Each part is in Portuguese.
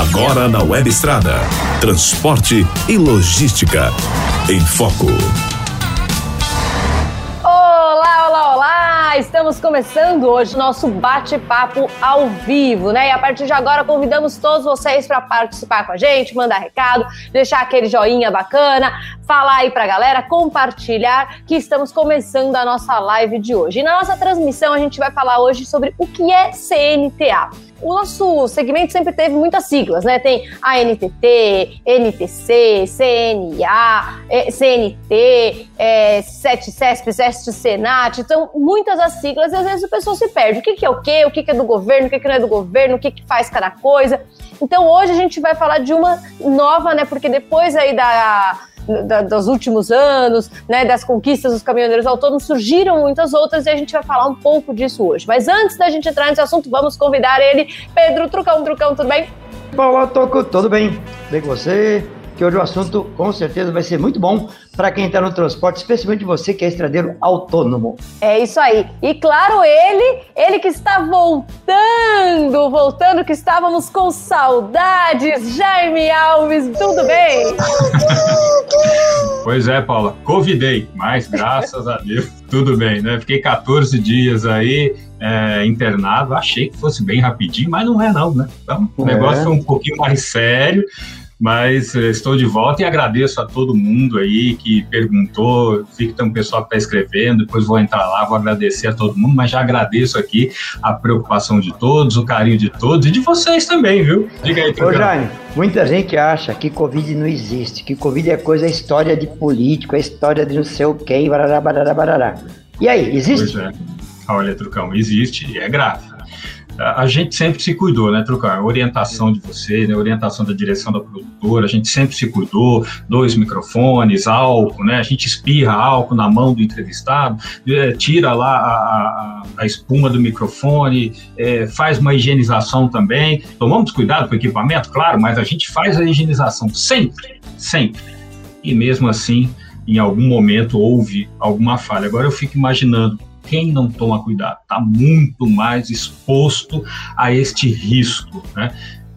Agora na Web Estrada. Transporte e logística. Em Foco. Olá, olá, olá! Estamos começando hoje nosso bate-papo ao vivo, né? E a partir de agora convidamos todos vocês para participar com a gente, mandar recado, deixar aquele joinha bacana, falar aí pra galera, compartilhar que estamos começando a nossa live de hoje. E na nossa transmissão a gente vai falar hoje sobre o que é CNTA o nosso segmento sempre teve muitas siglas, né? Tem ANTT, NTC, CNA, CNT, é, CESP, SEST, Senat, então muitas as siglas e às vezes o pessoal se perde. O que, que é o quê? O que, que é do governo? O que, que não é do governo? O que, que faz cada coisa? Então hoje a gente vai falar de uma nova, né? Porque depois aí da da, dos últimos anos, né, das conquistas dos caminhoneiros autônomos, surgiram muitas outras e a gente vai falar um pouco disso hoje. Mas antes da gente entrar nesse assunto, vamos convidar ele, Pedro Trucão. Trucão, tudo bem? Olá, Toco, tudo bem? Bem com você? Que hoje o assunto com certeza vai ser muito bom para quem está no transporte, especialmente você que é estradeiro autônomo. É isso aí. E claro, ele, ele que está voltando, voltando, que estávamos com saudades. Jaime Alves, tudo bem? pois é, Paula, convidei, mas graças a Deus, tudo bem, né? Fiquei 14 dias aí, é, internado. Achei que fosse bem rapidinho, mas não é não, né? Então, o negócio é. foi um pouquinho mais sério. Mas eh, estou de volta e agradeço a todo mundo aí que perguntou. Vi que tem um pessoal que está escrevendo, depois vou entrar lá, vou agradecer a todo mundo, mas já agradeço aqui a preocupação de todos, o carinho de todos e de vocês também, viu? Diga aí, Ô, Jaime, muita gente acha que Covid não existe, que Covid é coisa, é história de político, é história de não sei o quê, barará, barará, barará. E aí, existe? Pois é. Olha, Trucão, existe e é grave a gente sempre se cuidou, né, Trucar? Orientação de você, né, orientação da direção da produtora, a gente sempre se cuidou, dois microfones, álcool, né, a gente espirra álcool na mão do entrevistado, é, tira lá a, a, espuma do microfone, é, faz uma higienização também. Tomamos cuidado com o equipamento, claro, mas a gente faz a higienização sempre, sempre. E mesmo assim, em algum momento houve alguma falha. Agora eu fico imaginando quem não toma cuidado está muito mais exposto a este risco, né?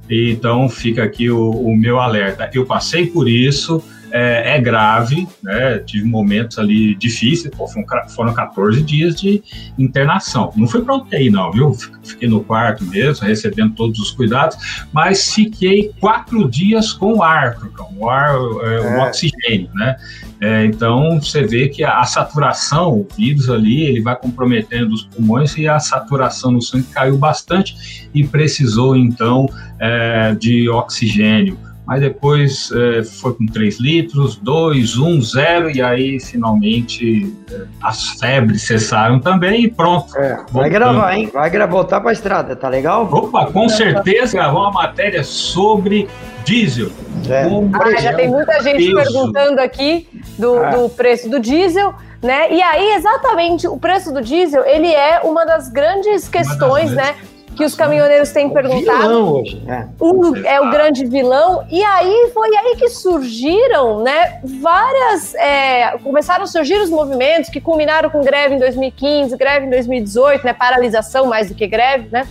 Então fica aqui o, o meu alerta. Eu passei por isso, é, é, grave, né? Tive momentos ali difíceis, pô, foram, foram 14 dias de internação. Não fui para UTI, não, viu? Fiquei no quarto mesmo, recebendo todos os cuidados, mas fiquei quatro dias com ar, o ar, é, o é. oxigênio, né? É, então você vê que a, a, saturação, o vírus ali, ele vai comprometendo os pulmões e a saturação no sangue caiu bastante e precisou então é, de oxigênio mas depois é, foi com 3 litros, 2, 1, 0, e aí finalmente é, as febres cessaram também e pronto. É, vai gravar, hein? Vai gravar, voltar para a estrada, tá legal? Opa, com certeza gravar uma matéria sobre diesel. É. Ah, já tem muita gente peso. perguntando aqui do, ah. do preço do diesel. Né? E aí, exatamente, o preço do diesel, ele é uma das grandes questões, né? Que os caminhoneiros têm perguntado. Hoje, né? Um é o grande vilão. E aí foi aí que surgiram, né? Várias. É, começaram a surgir os movimentos que culminaram com greve em 2015, greve em 2018, né? Paralisação mais do que greve, né?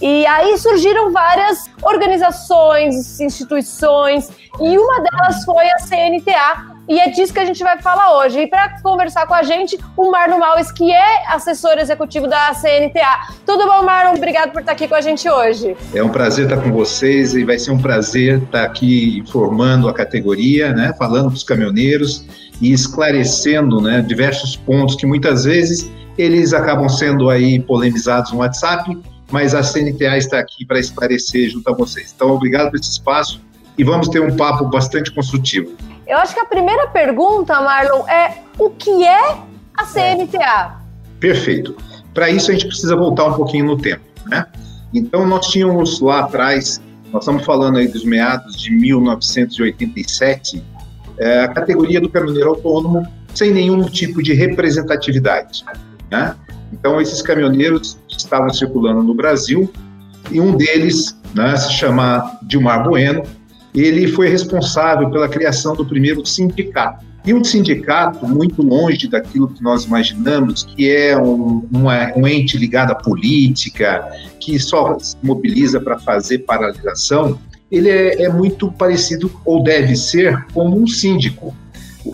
E aí surgiram várias organizações, instituições, e uma delas foi a CNTA, e é disso que a gente vai falar hoje. E para conversar com a gente, o Marlon Malles, que é assessor executivo da CNTA. Tudo bom, Marlon? Obrigado por estar aqui com a gente hoje. É um prazer estar com vocês e vai ser um prazer estar aqui informando a categoria, né, falando para os caminhoneiros e esclarecendo né, diversos pontos que muitas vezes eles acabam sendo aí polemizados no WhatsApp, mas a CNTA está aqui para esclarecer junto a vocês. Então, obrigado por esse espaço e vamos ter um papo bastante construtivo. Eu acho que a primeira pergunta, Marlon, é o que é a CNTA? Perfeito. Para isso a gente precisa voltar um pouquinho no tempo, né? Então nós tínhamos lá atrás, nós estamos falando aí dos meados de 1987, é, a categoria do caminhoneiro autônomo sem nenhum tipo de representatividade, né? Então esses caminhoneiros estavam circulando no Brasil e um deles, né, se chama Dilmar Bueno, ele foi responsável pela criação do primeiro sindicato. E um sindicato muito longe daquilo que nós imaginamos, que é um, um ente ligado à política, que só se mobiliza para fazer paralisação, ele é, é muito parecido, ou deve ser, como um síndico.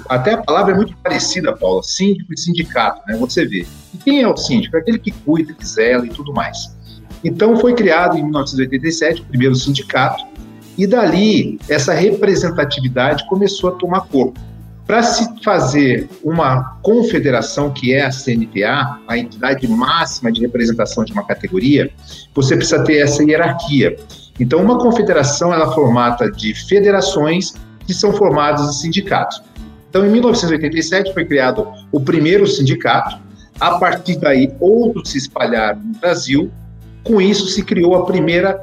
Até a palavra é muito parecida, Paula, síndico e sindicato, né? Você vê. E quem é o síndico? É aquele que cuida, que zela e tudo mais. Então foi criado em 1987 o primeiro sindicato, e dali essa representatividade começou a tomar corpo. Para se fazer uma confederação, que é a CNTA, a entidade máxima de representação de uma categoria, você precisa ter essa hierarquia. Então, uma confederação ela é formata de federações que são formadas em sindicatos. Então, em 1987 foi criado o primeiro sindicato. A partir daí, outros se espalharam no Brasil. Com isso, se criou a primeira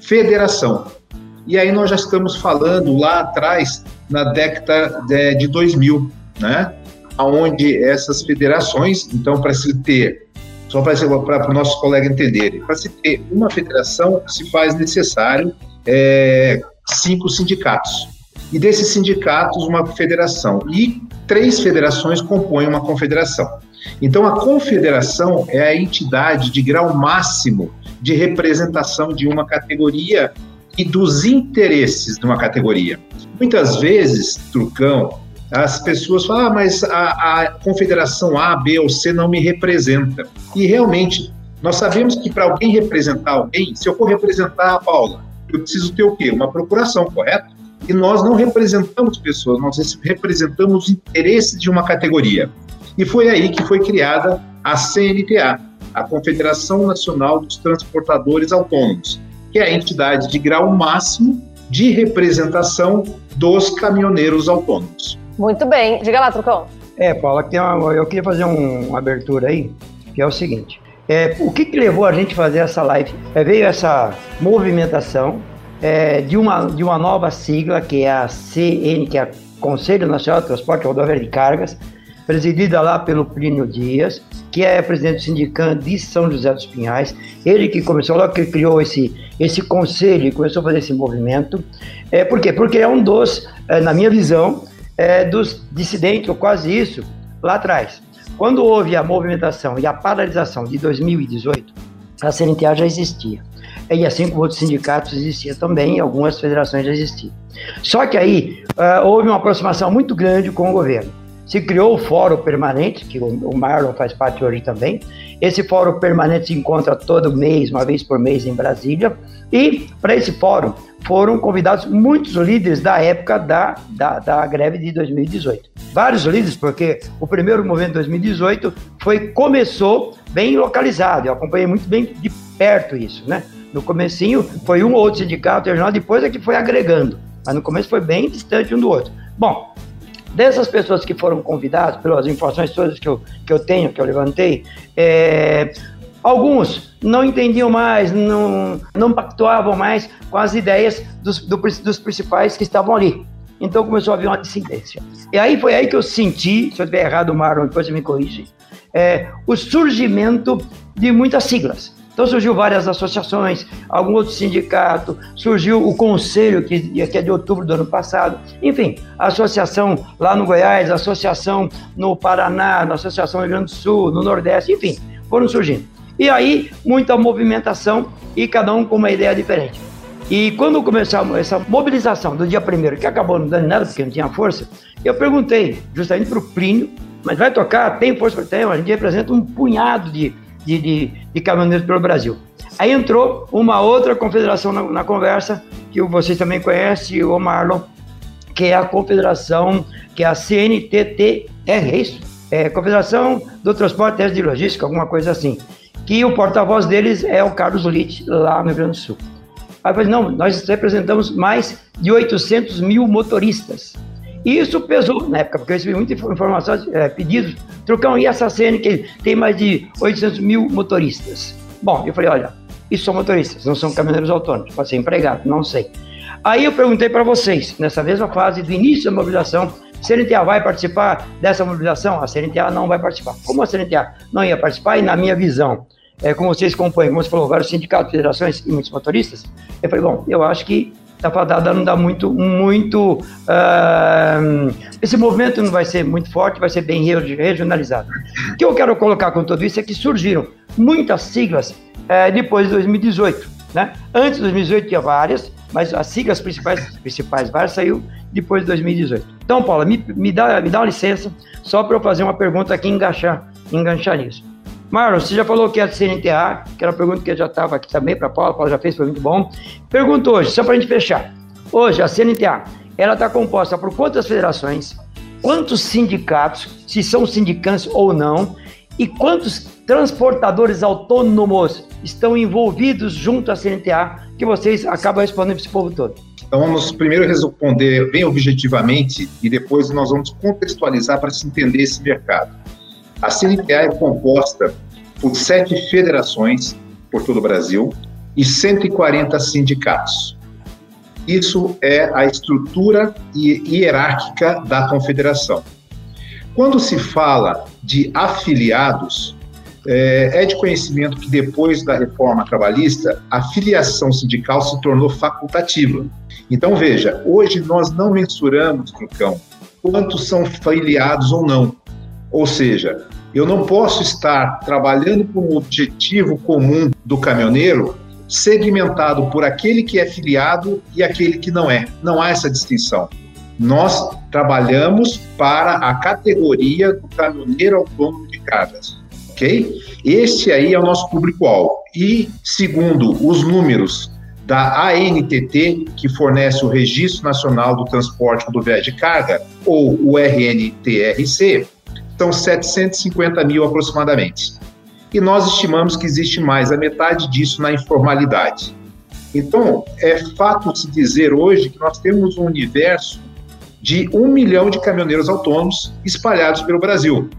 federação. E aí nós já estamos falando lá atrás, na década de 2000, né? Onde essas federações, então, para se ter, só para o nosso colega entender, para se ter uma federação, se faz necessário é, cinco sindicatos e desses sindicatos uma federação. E três federações compõem uma confederação. Então, a confederação é a entidade de grau máximo de representação de uma categoria e dos interesses de uma categoria. Muitas vezes, Trucão, as pessoas falam, ah, mas a, a confederação A, B ou C não me representa. E realmente, nós sabemos que para alguém representar alguém, se eu for representar a Paula, eu preciso ter o quê? Uma procuração, correto? E nós não representamos pessoas, nós representamos os interesses de uma categoria. E foi aí que foi criada a CNTA, a Confederação Nacional dos Transportadores Autônomos, que é a entidade de grau máximo de representação dos caminhoneiros autônomos. Muito bem. Diga lá, Trucão. É, Paula, eu queria fazer um, uma abertura aí, que é o seguinte. É, o que, que levou a gente a fazer essa live? É, veio essa movimentação é, de, uma, de uma nova sigla, que é a CN, que é Conselho Nacional de Transporte Rodoviário de Cargas, presidida lá pelo Plínio Dias, que é presidente do sindicato de São José dos Pinhais. Ele que começou, logo que criou esse, esse conselho e começou a fazer esse movimento. É, por quê? Porque é um dos, é, na minha visão, é, dos dissidentes, ou quase isso, lá atrás. Quando houve a movimentação e a paralisação de 2018, a CNTA já existia. E assim como outros sindicatos existiam também, algumas federações já existiam. Só que aí uh, houve uma aproximação muito grande com o governo. Se criou o Fórum Permanente, que o Marlon faz parte hoje também. Esse Fórum Permanente se encontra todo mês, uma vez por mês, em Brasília. E para esse fórum foram convidados muitos líderes da época da, da, da, greve de 2018. Vários líderes, porque o primeiro movimento de 2018 foi, começou bem localizado. Eu acompanhei muito bem de perto isso, né? No comecinho foi um ou outro sindicato regional, depois é que foi agregando. Mas no começo foi bem distante um do outro. Bom, dessas pessoas que foram convidadas, pelas informações todas que eu, que eu tenho, que eu levantei, é, alguns não entendiam mais, não, não pactuavam mais com as ideias dos, do, dos principais que estavam ali. Então começou a haver uma dissidência. E aí foi aí que eu senti, se eu estiver errado, Marlon, depois você me corrige, é, o surgimento de muitas siglas. Então surgiu várias associações, algum outro sindicato, surgiu o conselho, que, que é de outubro do ano passado, enfim, associação lá no Goiás, associação no Paraná, a associação no Rio Grande do Sul, no Nordeste, enfim, foram surgindo. E aí, muita movimentação e cada um com uma ideia diferente. E quando começou essa mobilização do dia primeiro, que acabou não dando nada porque não tinha força, eu perguntei justamente para o Plínio, mas vai tocar? Tem força ter? A gente representa um punhado de de, de, de caminhoneiros pelo Brasil. Aí entrou uma outra confederação na, na conversa, que vocês também conhecem, o Marlon, que é a confederação, que é a CNTTR, é isso? É Confederação do Transporte Terrestre de Logística, alguma coisa assim. Que o porta-voz deles é o Carlos Litt, lá no Rio Grande do Sul. Aí eu falei, não, nós representamos mais de 800 mil motoristas. E isso pesou na época, porque eu recebi muita informação, é, pedidos, Trocão, e essa cena que tem mais de 800 mil motoristas? Bom, eu falei, olha, isso são motoristas, não são caminhoneiros autônomos, pode ser empregado, não sei. Aí eu perguntei para vocês, nessa mesma fase do início da mobilização, a CNTA vai participar dessa mobilização? A CNTA não vai participar. Como a CNTA não ia participar, e na minha visão, é, como vocês acompanham, como você falou, vários sindicatos, federações e muitos motoristas, eu falei, bom, eu acho que está fadada não dá muito, muito. Uh, esse movimento não vai ser muito forte, vai ser bem regionalizado. O que eu quero colocar com tudo isso é que surgiram muitas siglas uh, depois de 2018. Né? Antes de 2018 tinha várias, mas as siglas principais, principais várias saiu depois de 2018. Então, Paula, me, me, dá, me dá uma licença só para eu fazer uma pergunta aqui e enganchar, enganchar nisso. Marlon, você já falou que é a CNTA, que era uma pergunta que já estava aqui também para a Paula, a Paula já fez, foi muito bom. Pergunta hoje, só para a gente fechar. Hoje, a CNTA, ela está composta por quantas federações, quantos sindicatos, se são sindicantes ou não, e quantos transportadores autônomos estão envolvidos junto à CNTA, que vocês acabam respondendo para esse povo todo? Então, vamos primeiro responder bem objetivamente e depois nós vamos contextualizar para se entender esse mercado. A CNTA é composta por sete federações por todo o Brasil e 140 sindicatos. Isso é a estrutura hierárquica da confederação. Quando se fala de afiliados, é, é de conhecimento que depois da reforma trabalhista, a filiação sindical se tornou facultativa. Então, veja, hoje nós não mensuramos, Trucão, quantos são filiados ou não. Ou seja, eu não posso estar trabalhando com um objetivo comum do caminhoneiro segmentado por aquele que é filiado e aquele que não é. Não há essa distinção. Nós trabalhamos para a categoria do caminhoneiro autônomo de cargas, ok? Este aí é o nosso público-alvo. E, segundo os números da ANTT, que fornece o Registro Nacional do Transporte Rodoviário de Carga, ou o RNTRC, são 750 mil aproximadamente e nós estimamos que existe mais a metade disso na informalidade. Então, é fato se dizer hoje que nós temos um universo de um milhão de caminhoneiros autônomos espalhados pelo Brasil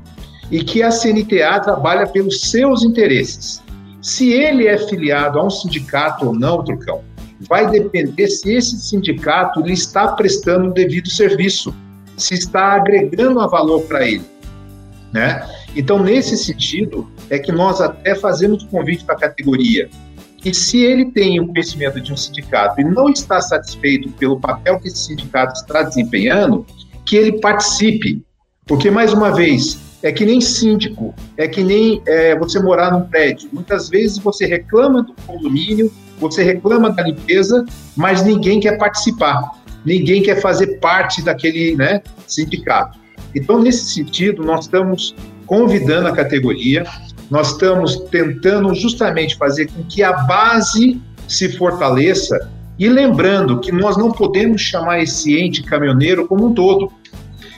e que a CNTA trabalha pelos seus interesses. Se ele é filiado a um sindicato ou não, Trucão, vai depender se esse sindicato lhe está prestando o devido serviço, se está agregando a valor para ele. Né? Então, nesse sentido, é que nós até fazemos convite para a categoria. E se ele tem o conhecimento de um sindicato e não está satisfeito pelo papel que esse sindicato está desempenhando, que ele participe. Porque, mais uma vez, é que nem síndico, é que nem é, você morar num prédio. Muitas vezes você reclama do condomínio, você reclama da limpeza, mas ninguém quer participar, ninguém quer fazer parte daquele né, sindicato. Então, nesse sentido, nós estamos convidando a categoria, nós estamos tentando justamente fazer com que a base se fortaleça e lembrando que nós não podemos chamar esse ente caminhoneiro como um todo.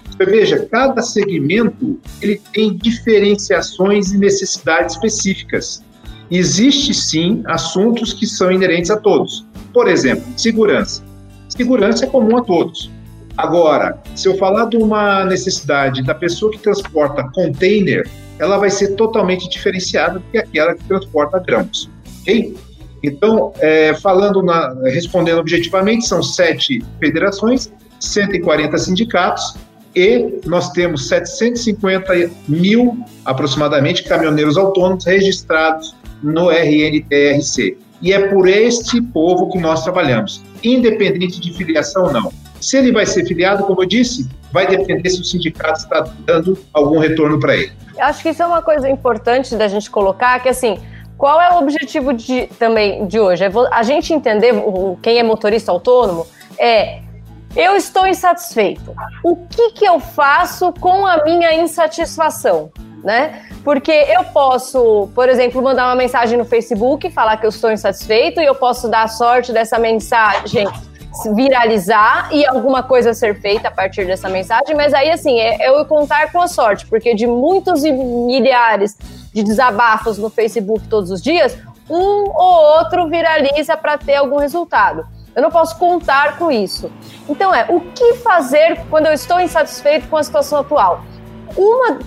Você veja, cada segmento ele tem diferenciações e necessidades específicas. Existe sim assuntos que são inerentes a todos. Por exemplo, segurança. Segurança é comum a todos. Agora, se eu falar de uma necessidade da pessoa que transporta container, ela vai ser totalmente diferenciada do que aquela que transporta grãos, ok? Então, é, falando na, respondendo objetivamente, são sete federações, 140 sindicatos e nós temos 750 mil aproximadamente caminhoneiros autônomos registrados no RNTRC. E é por este povo que nós trabalhamos, independente de filiação ou não. Se ele vai ser filiado, como eu disse, vai depender se o sindicato está dando algum retorno para ele. Acho que isso é uma coisa importante da gente colocar, que assim, qual é o objetivo de, também de hoje? É a gente entender, quem é motorista autônomo, é eu estou insatisfeito. O que, que eu faço com a minha insatisfação? Né? Porque eu posso, por exemplo, mandar uma mensagem no Facebook, falar que eu estou insatisfeito, e eu posso dar a sorte dessa mensagem viralizar e alguma coisa ser feita a partir dessa mensagem, mas aí assim, é, é eu contar com a sorte, porque de muitos e milhares de desabafos no Facebook todos os dias, um ou outro viraliza para ter algum resultado. Eu não posso contar com isso. Então é, o que fazer quando eu estou insatisfeito com a situação atual? Uma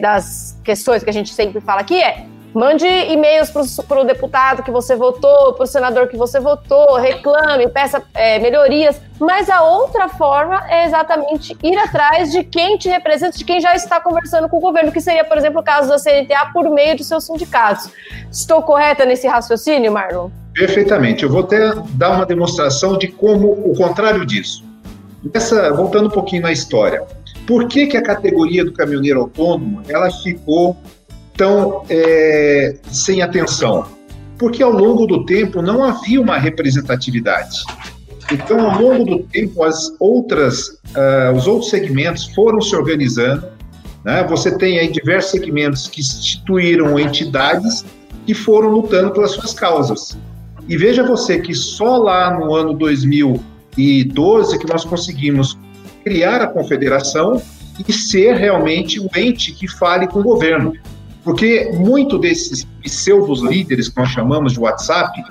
das questões que a gente sempre fala aqui é Mande e-mails para o deputado que você votou, para o senador que você votou, reclame, peça é, melhorias. Mas a outra forma é exatamente ir atrás de quem te representa, de quem já está conversando com o governo, que seria, por exemplo, o caso da CNTA por meio de seus sindicatos. Estou correta nesse raciocínio, Marlon? Perfeitamente. Eu vou até dar uma demonstração de como o contrário disso. Voltando um pouquinho na história. Por que, que a categoria do caminhoneiro autônomo ela ficou tão é, sem atenção? Porque ao longo do tempo não havia uma representatividade. Então, ao longo do tempo, as outras, uh, os outros segmentos foram se organizando. Né? Você tem aí diversos segmentos que instituíram entidades que foram lutando pelas suas causas. E veja você que só lá no ano 2012 que nós conseguimos criar a confederação e ser realmente o ente que fale com o governo. Porque muito desses pseudos líderes que nós chamamos de WhatsApp,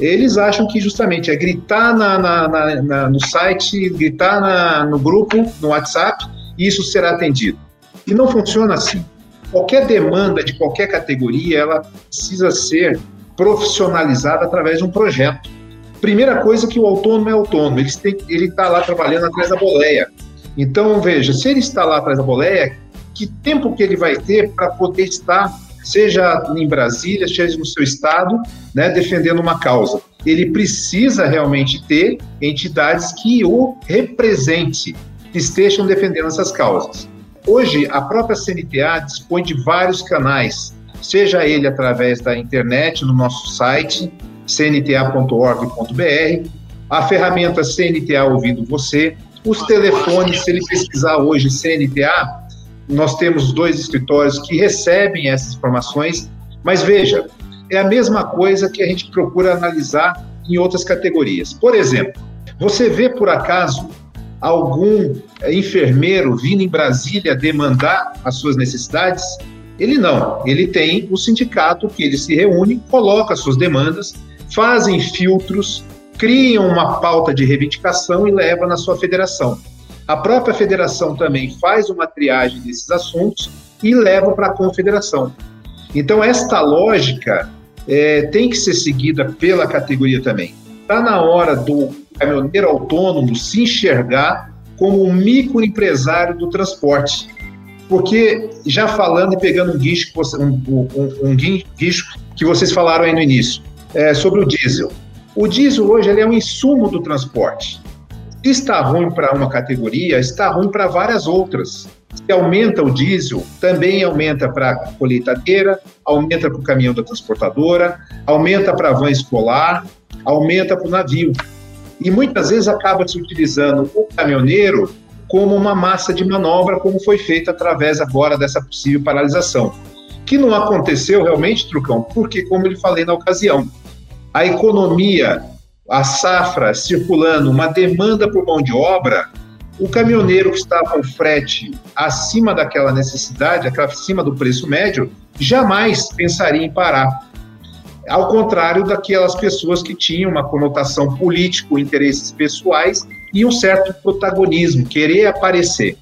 eles acham que justamente é gritar na, na, na, na no site, gritar no grupo, no WhatsApp, e isso será atendido. E não funciona assim. Qualquer demanda de qualquer categoria, ela precisa ser profissionalizada através de um projeto. Primeira coisa que o autônomo é autônomo, ele está lá trabalhando atrás da boleia. Então, veja, se ele está lá atrás da boleia, que tempo que ele vai ter para poder estar, seja em Brasília, seja no seu estado, né, defendendo uma causa? Ele precisa realmente ter entidades que o represente, que estejam defendendo essas causas. Hoje, a própria CNTA dispõe de vários canais, seja ele através da internet, no nosso site, cnta.org.br, a ferramenta CNTA Ouvindo Você, os telefones, se ele pesquisar hoje CNTA, nós temos dois escritórios que recebem essas informações, mas veja, é a mesma coisa que a gente procura analisar em outras categorias. Por exemplo, você vê por acaso algum enfermeiro vindo em Brasília demandar as suas necessidades? Ele não, ele tem o sindicato que ele se reúne, coloca as suas demandas, fazem filtros, criam uma pauta de reivindicação e leva na sua federação. A própria federação também faz uma triagem desses assuntos e leva para a confederação. Então, esta lógica é, tem que ser seguida pela categoria também. Está na hora do caminhoneiro autônomo se enxergar como um microempresário do transporte. Porque, já falando e pegando um guicho, um, um, um que vocês falaram aí no início, é, sobre o diesel. O diesel hoje ele é um insumo do transporte. Se está ruim para uma categoria, está ruim para várias outras. Se aumenta o diesel, também aumenta para a colheitadeira, aumenta para o caminhão da transportadora, aumenta para a van escolar, aumenta para o navio. E muitas vezes acaba se utilizando o caminhoneiro como uma massa de manobra, como foi feito através agora dessa possível paralisação. Que não aconteceu realmente, Trucão, porque, como eu falei na ocasião, a economia a safra circulando, uma demanda por mão de obra, o caminhoneiro que está com frete acima daquela necessidade, acima do preço médio, jamais pensaria em parar. Ao contrário daquelas pessoas que tinham uma conotação político, interesses pessoais e um certo protagonismo, querer aparecer.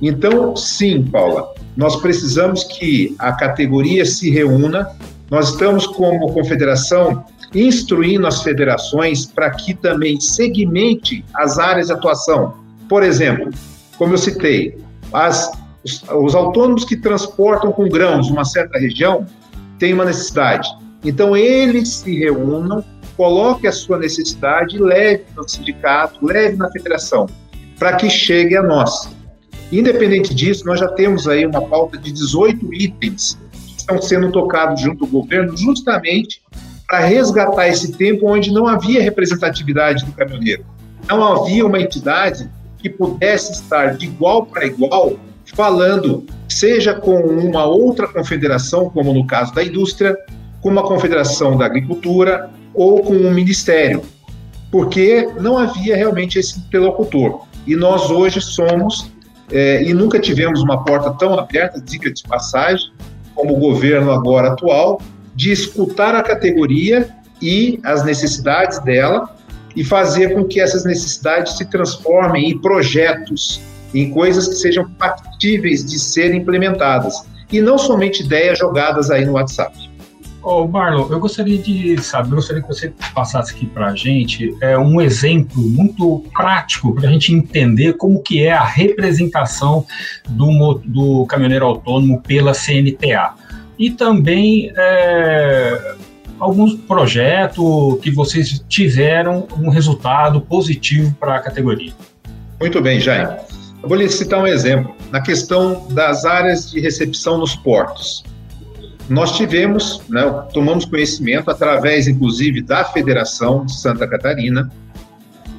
Então, sim, Paula, nós precisamos que a categoria se reúna. Nós estamos, como confederação, instruindo as federações para que também segmente as áreas de atuação. Por exemplo, como eu citei, as, os, os autônomos que transportam com grãos uma certa região têm uma necessidade. Então, eles se reúnam, coloquem a sua necessidade leve no sindicato, leve na federação, para que chegue a nós. Independente disso, nós já temos aí uma pauta de 18 itens que estão sendo tocados junto ao governo, justamente para resgatar esse tempo onde não havia representatividade do caminhoneiro. Não havia uma entidade que pudesse estar de igual para igual falando, seja com uma outra confederação, como no caso da indústria, com uma confederação da agricultura ou com um ministério, porque não havia realmente esse interlocutor. E nós hoje somos, é, e nunca tivemos uma porta tão aberta, dica de passagem, como o governo agora atual, de escutar a categoria e as necessidades dela e fazer com que essas necessidades se transformem em projetos, em coisas que sejam factíveis de serem implementadas e não somente ideias jogadas aí no WhatsApp. Ô, Marlon, eu gostaria de saber, eu gostaria que você passasse aqui para a gente é, um exemplo muito prático para a gente entender como que é a representação do, do caminhoneiro autônomo pela CNTA e também é, alguns projetos que vocês tiveram um resultado positivo para a categoria. Muito bem, Jaime. Eu vou lhe citar um exemplo. Na questão das áreas de recepção nos portos. Nós tivemos, né, tomamos conhecimento através, inclusive, da Federação de Santa Catarina,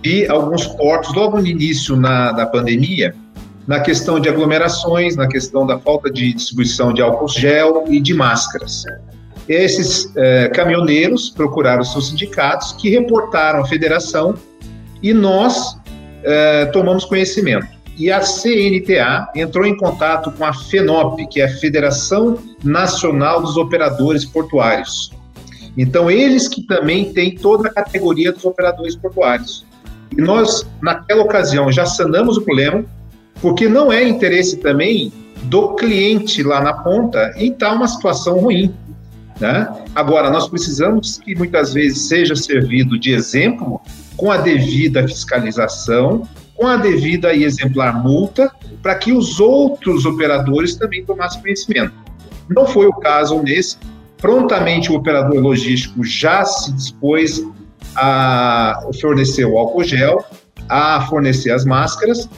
de alguns portos logo no início na, da pandemia, na questão de aglomerações, na questão da falta de distribuição de álcool gel e de máscaras. Esses eh, caminhoneiros procuraram seus sindicatos, que reportaram à federação, e nós eh, tomamos conhecimento. E a CNTA entrou em contato com a FENOP, que é a Federação Nacional dos Operadores Portuários. Então, eles que também têm toda a categoria dos operadores portuários. E nós, naquela ocasião, já sanamos o problema, porque não é interesse também do cliente lá na ponta em estar uma situação ruim. Né? Agora, nós precisamos que muitas vezes seja servido de exemplo com a devida fiscalização, com a devida e exemplar multa, para que os outros operadores também tomassem conhecimento. Não foi o caso nesse. Prontamente o operador logístico já se dispôs a fornecer o álcool gel, a fornecer as máscaras,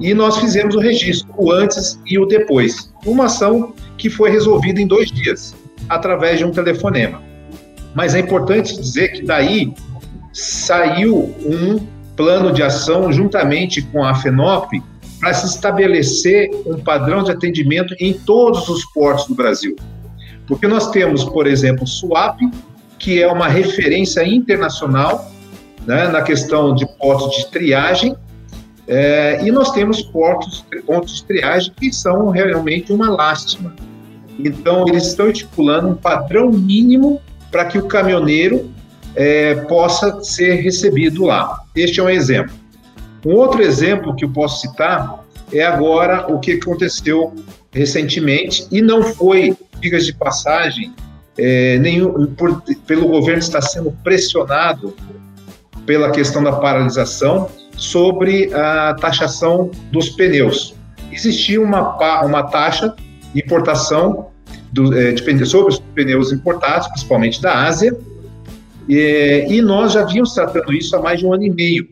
e nós fizemos o registro, o antes e o depois. Uma ação que foi resolvida em dois dias, através de um telefonema. Mas é importante dizer que daí saiu um plano de ação juntamente com a FENOP para se estabelecer um padrão de atendimento em todos os portos do Brasil. Porque nós temos, por exemplo, o SUAP, que é uma referência internacional né, na questão de portos de triagem, é, e nós temos portos, pontos de triagem que são realmente uma lástima. Então, eles estão estipulando um padrão mínimo para que o caminhoneiro é, possa ser recebido lá. Este é um exemplo. Um outro exemplo que eu posso citar é agora o que aconteceu recentemente, e não foi, digas de passagem, é, nenhum, por, pelo governo está sendo pressionado pela questão da paralisação, sobre a taxação dos pneus. Existia uma, uma taxa de importação do, é, de, sobre os pneus importados, principalmente da Ásia, e, e nós já vínhamos tratando isso há mais de um ano e meio.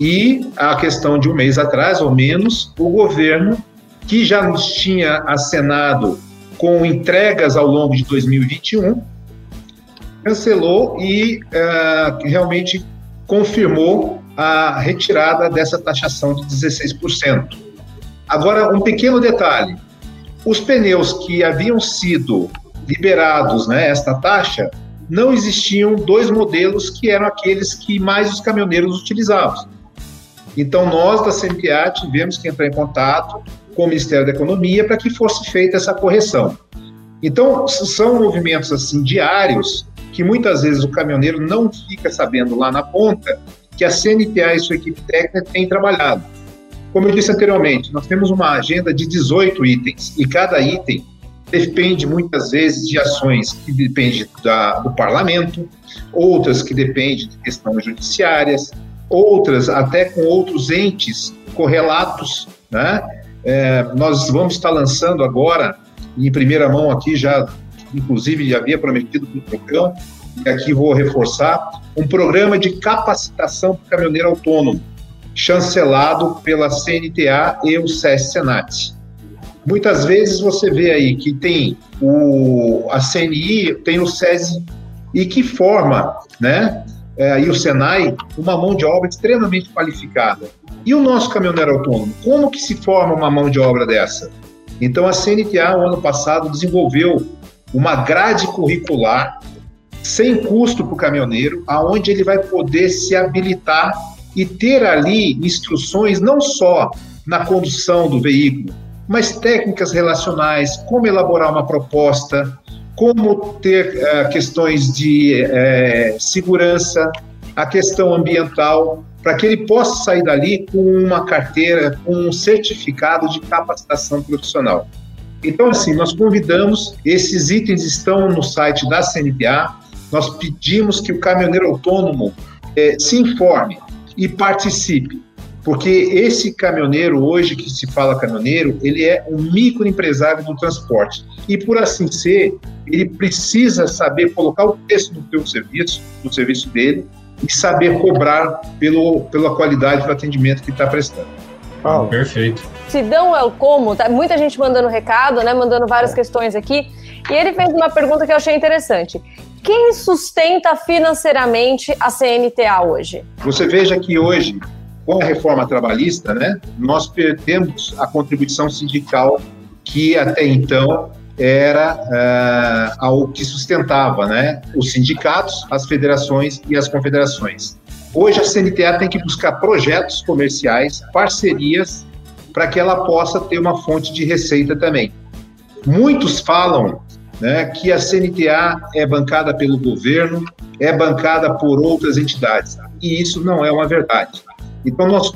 E a questão de um mês atrás, ou menos, o governo, que já nos tinha acenado com entregas ao longo de 2021, cancelou e uh, realmente confirmou a retirada dessa taxação de 16%. Agora, um pequeno detalhe: os pneus que haviam sido liberados, né, esta taxa, não existiam dois modelos que eram aqueles que mais os caminhoneiros utilizavam. Então, nós da CNPA tivemos que entrar em contato com o Ministério da Economia para que fosse feita essa correção. Então, são movimentos assim diários que muitas vezes o caminhoneiro não fica sabendo lá na ponta que a CNTA e sua equipe técnica têm trabalhado. Como eu disse anteriormente, nós temos uma agenda de 18 itens e cada item depende muitas vezes de ações que dependem da, do parlamento, outras que dependem de questões judiciárias, outras até com outros entes correlatos. Né? É, nós vamos estar lançando agora, em primeira mão aqui, já inclusive havia prometido para o Procão, e aqui vou reforçar, um programa de capacitação para caminhoneiro autônomo, chancelado pela CNTA e o SES Senat. Muitas vezes você vê aí que tem o, a CNI, tem o SESI, e que forma, né, é, e o Senai, uma mão de obra extremamente qualificada. E o nosso caminhoneiro autônomo, como que se forma uma mão de obra dessa? Então a CNTA, o ano passado, desenvolveu uma grade curricular sem custo para o caminhoneiro, aonde ele vai poder se habilitar e ter ali instruções não só na condução do veículo, mas técnicas relacionais, como elaborar uma proposta, como ter uh, questões de uh, segurança, a questão ambiental, para que ele possa sair dali com uma carteira, com um certificado de capacitação profissional. Então, assim, nós convidamos, esses itens estão no site da CNPA, nós pedimos que o caminhoneiro autônomo é, se informe e participe, porque esse caminhoneiro, hoje que se fala caminhoneiro, ele é um microempresário do transporte. E por assim ser, ele precisa saber colocar o preço no seu serviço, no serviço dele, e saber cobrar pelo, pela qualidade do atendimento que está prestando. Oh. Perfeito. Sidão Elcomo, tá muita gente mandando recado, né? Mandando várias questões aqui. E ele fez uma pergunta que eu achei interessante. Quem sustenta financeiramente a CNTA hoje? Você veja que hoje, com a reforma trabalhista, né, nós perdemos a contribuição sindical que até então era uh, algo que sustentava né, os sindicatos, as federações e as confederações. Hoje a CNTA tem que buscar projetos comerciais, parcerias, para que ela possa ter uma fonte de receita também. Muitos falam né, que a CNTA é bancada pelo governo, é bancada por outras entidades, e isso não é uma verdade. Então nós,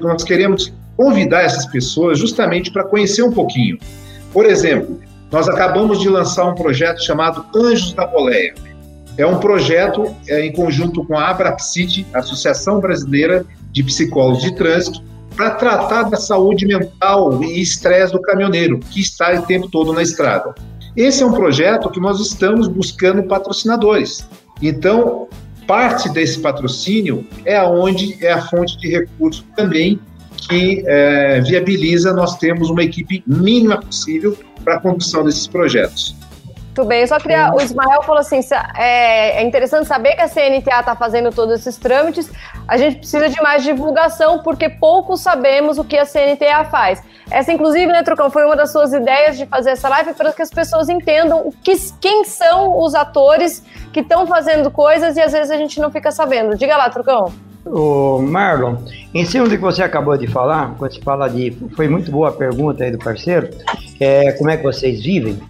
nós queremos convidar essas pessoas justamente para conhecer um pouquinho. Por exemplo, nós acabamos de lançar um projeto chamado Anjos da Boleia. É um projeto é, em conjunto com a Abrapsid, Associação Brasileira de Psicólogos de Trânsito, para tratar da saúde mental e estresse do caminhoneiro, que está o tempo todo na estrada. Esse é um projeto que nós estamos buscando patrocinadores. Então, parte desse patrocínio é aonde é a fonte de recurso também que é, viabiliza nós temos uma equipe mínima possível para a condução desses projetos. Muito bem, eu só queria. O Ismael falou assim: é, é interessante saber que a CNTA está fazendo todos esses trâmites. A gente precisa de mais divulgação, porque pouco sabemos o que a CNTA faz. Essa, inclusive, né, Trucão, foi uma das suas ideias de fazer essa live para que as pessoas entendam o que, quem são os atores que estão fazendo coisas e às vezes a gente não fica sabendo. Diga lá, Trucão. O Marlon, em cima do que você acabou de falar, quando você fala de. Foi muito boa a pergunta aí do parceiro, é, como é que vocês vivem?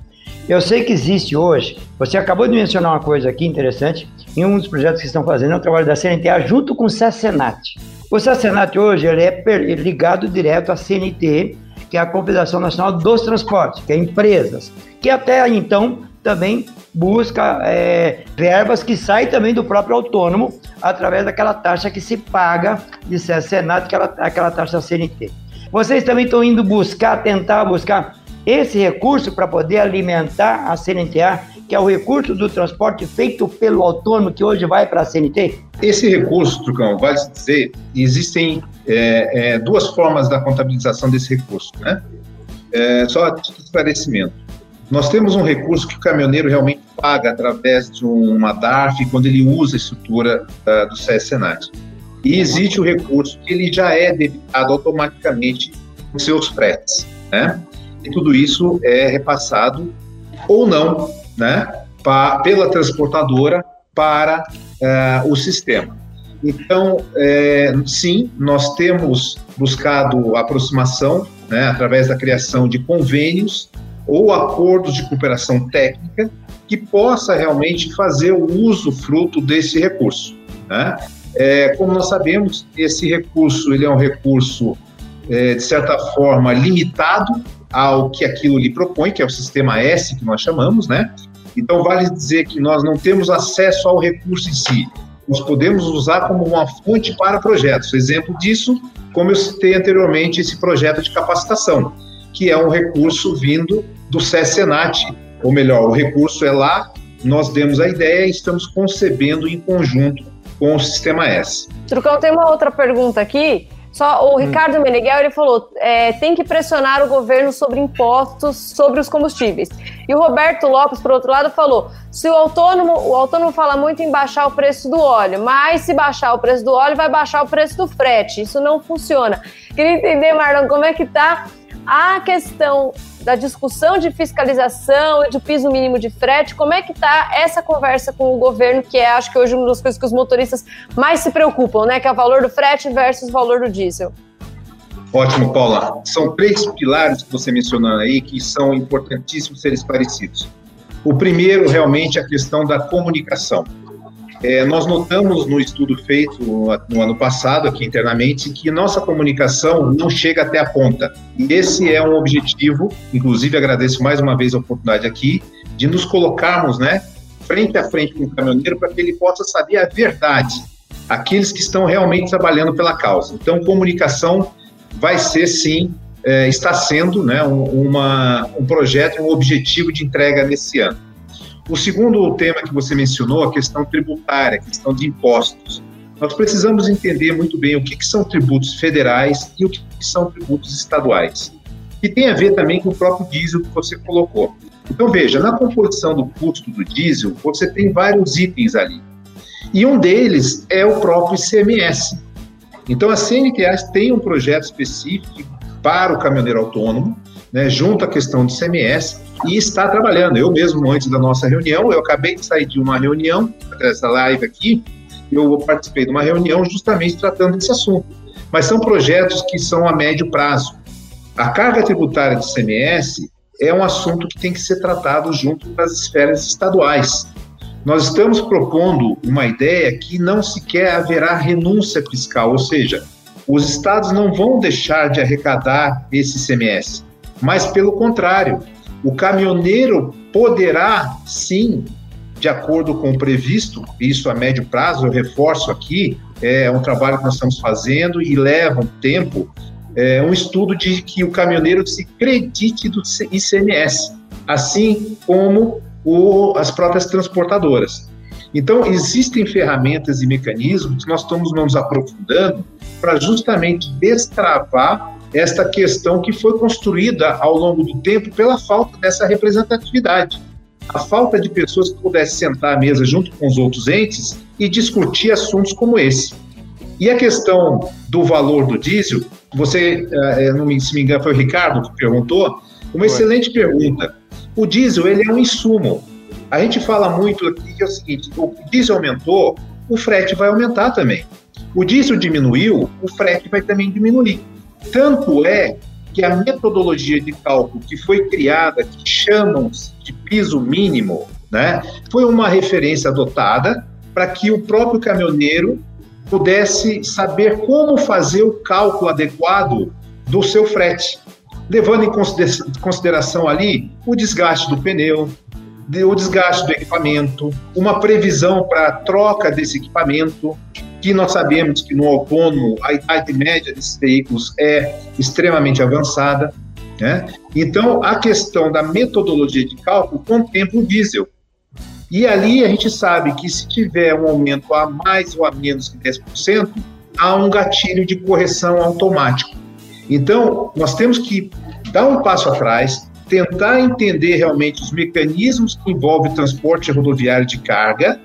Eu sei que existe hoje, você acabou de mencionar uma coisa aqui interessante, em um dos projetos que estão fazendo é o trabalho da CNTA junto com o CESENAT. O CESENAT hoje ele é ligado direto à CNT, que é a Confederação Nacional dos Transportes, que é empresas, que até então também busca é, verbas que saem também do próprio autônomo através daquela taxa que se paga de Senado, aquela, aquela taxa CNT. Vocês também estão indo buscar, tentar buscar esse recurso para poder alimentar a CNTA, que é o recurso do transporte feito pelo autônomo que hoje vai para a CNT? Esse recurso, Trucão, vale dizer, existem é, é, duas formas da contabilização desse recurso, né? É, só esclarecimento. Nós temos um recurso que o caminhoneiro realmente paga através de uma DARF quando ele usa a estrutura da, do SES Senat. E existe o recurso que ele já é debitado automaticamente nos seus fretes, né? E tudo isso é repassado ou não, né? Pa, pela transportadora para uh, o sistema. Então, é, sim, nós temos buscado aproximação né, através da criação de convênios ou acordos de cooperação técnica que possa realmente fazer o uso fruto desse recurso. Né? É, como nós sabemos, esse recurso ele é um recurso, é, de certa forma, limitado ao que aquilo lhe propõe, que é o sistema S que nós chamamos, né? Então, vale dizer que nós não temos acesso ao recurso em si, nós podemos usar como uma fonte para projetos. Exemplo disso, como eu citei anteriormente, esse projeto de capacitação, que é um recurso vindo do SESCENAT, ou melhor, o recurso é lá, nós demos a ideia e estamos concebendo em conjunto com o Sistema S. Trucão, tem uma outra pergunta aqui. Só o hum. Ricardo Meneghel ele falou: é, tem que pressionar o governo sobre impostos sobre os combustíveis. E o Roberto Lopes, por outro lado, falou: se o autônomo, o autônomo fala muito em baixar o preço do óleo, mas se baixar o preço do óleo, vai baixar o preço do frete. Isso não funciona. Queria entender, Marlon, como é que tá a questão da discussão de fiscalização e piso mínimo de frete, como é que está essa conversa com o governo, que é, acho que hoje, uma das coisas que os motoristas mais se preocupam, né? Que é o valor do frete versus o valor do diesel. Ótimo, Paula. São três pilares que você mencionou aí que são importantíssimos serem esclarecidos. O primeiro, realmente, é a questão da comunicação. É, nós notamos no estudo feito no ano passado, aqui internamente, que nossa comunicação não chega até a ponta. E esse é um objetivo, inclusive agradeço mais uma vez a oportunidade aqui, de nos colocarmos né, frente a frente com o caminhoneiro para que ele possa saber a verdade, aqueles que estão realmente trabalhando pela causa. Então, comunicação vai ser sim, é, está sendo né, um, uma, um projeto, um objetivo de entrega nesse ano. O segundo tema que você mencionou, a questão tributária, a questão de impostos. Nós precisamos entender muito bem o que, que são tributos federais e o que, que são tributos estaduais. E tem a ver também com o próprio diesel que você colocou. Então, veja, na composição do custo do diesel, você tem vários itens ali. E um deles é o próprio ICMS. Então, a CNTA tem um projeto específico para o caminhoneiro autônomo, né, junto à questão do ICMS, e está trabalhando. Eu mesmo, antes da nossa reunião, eu acabei de sair de uma reunião, dessa live aqui, eu participei de uma reunião justamente tratando desse assunto. Mas são projetos que são a médio prazo. A carga tributária de ICMS é um assunto que tem que ser tratado junto com as esferas estaduais. Nós estamos propondo uma ideia que não sequer haverá renúncia fiscal, ou seja, os estados não vão deixar de arrecadar esse ICMS, mas pelo contrário, o caminhoneiro poderá sim, de acordo com o previsto, isso a médio prazo, eu reforço aqui, é um trabalho que nós estamos fazendo e leva um tempo, é um estudo de que o caminhoneiro se credite do ICMS, assim como o, as próprias transportadoras. Então, existem ferramentas e mecanismos que nós estamos nos aprofundando para justamente destravar esta questão que foi construída ao longo do tempo pela falta dessa representatividade. A falta de pessoas que pudessem sentar à mesa junto com os outros entes e discutir assuntos como esse. E a questão do valor do diesel, você, eh, não me, se me engano, foi o Ricardo que perguntou, uma excelente pergunta. O diesel, ele é um insumo. A gente fala muito aqui que é o seguinte, o diesel aumentou, o frete vai aumentar também. O diesel diminuiu, o frete vai também diminuir. Tanto é que a metodologia de cálculo que foi criada, que chamam de piso mínimo, né, foi uma referência adotada para que o próprio caminhoneiro pudesse saber como fazer o cálculo adequado do seu frete, levando em consideração ali o desgaste do pneu, o desgaste do equipamento, uma previsão para a troca desse equipamento, que nós sabemos que no autônomo a idade média desses veículos é extremamente avançada. Né? Então, a questão da metodologia de cálculo contempla o diesel. E ali a gente sabe que se tiver um aumento a mais ou a menos que 10%, há um gatilho de correção automático. Então, nós temos que dar um passo atrás, tentar entender realmente os mecanismos que envolvem o transporte rodoviário de carga,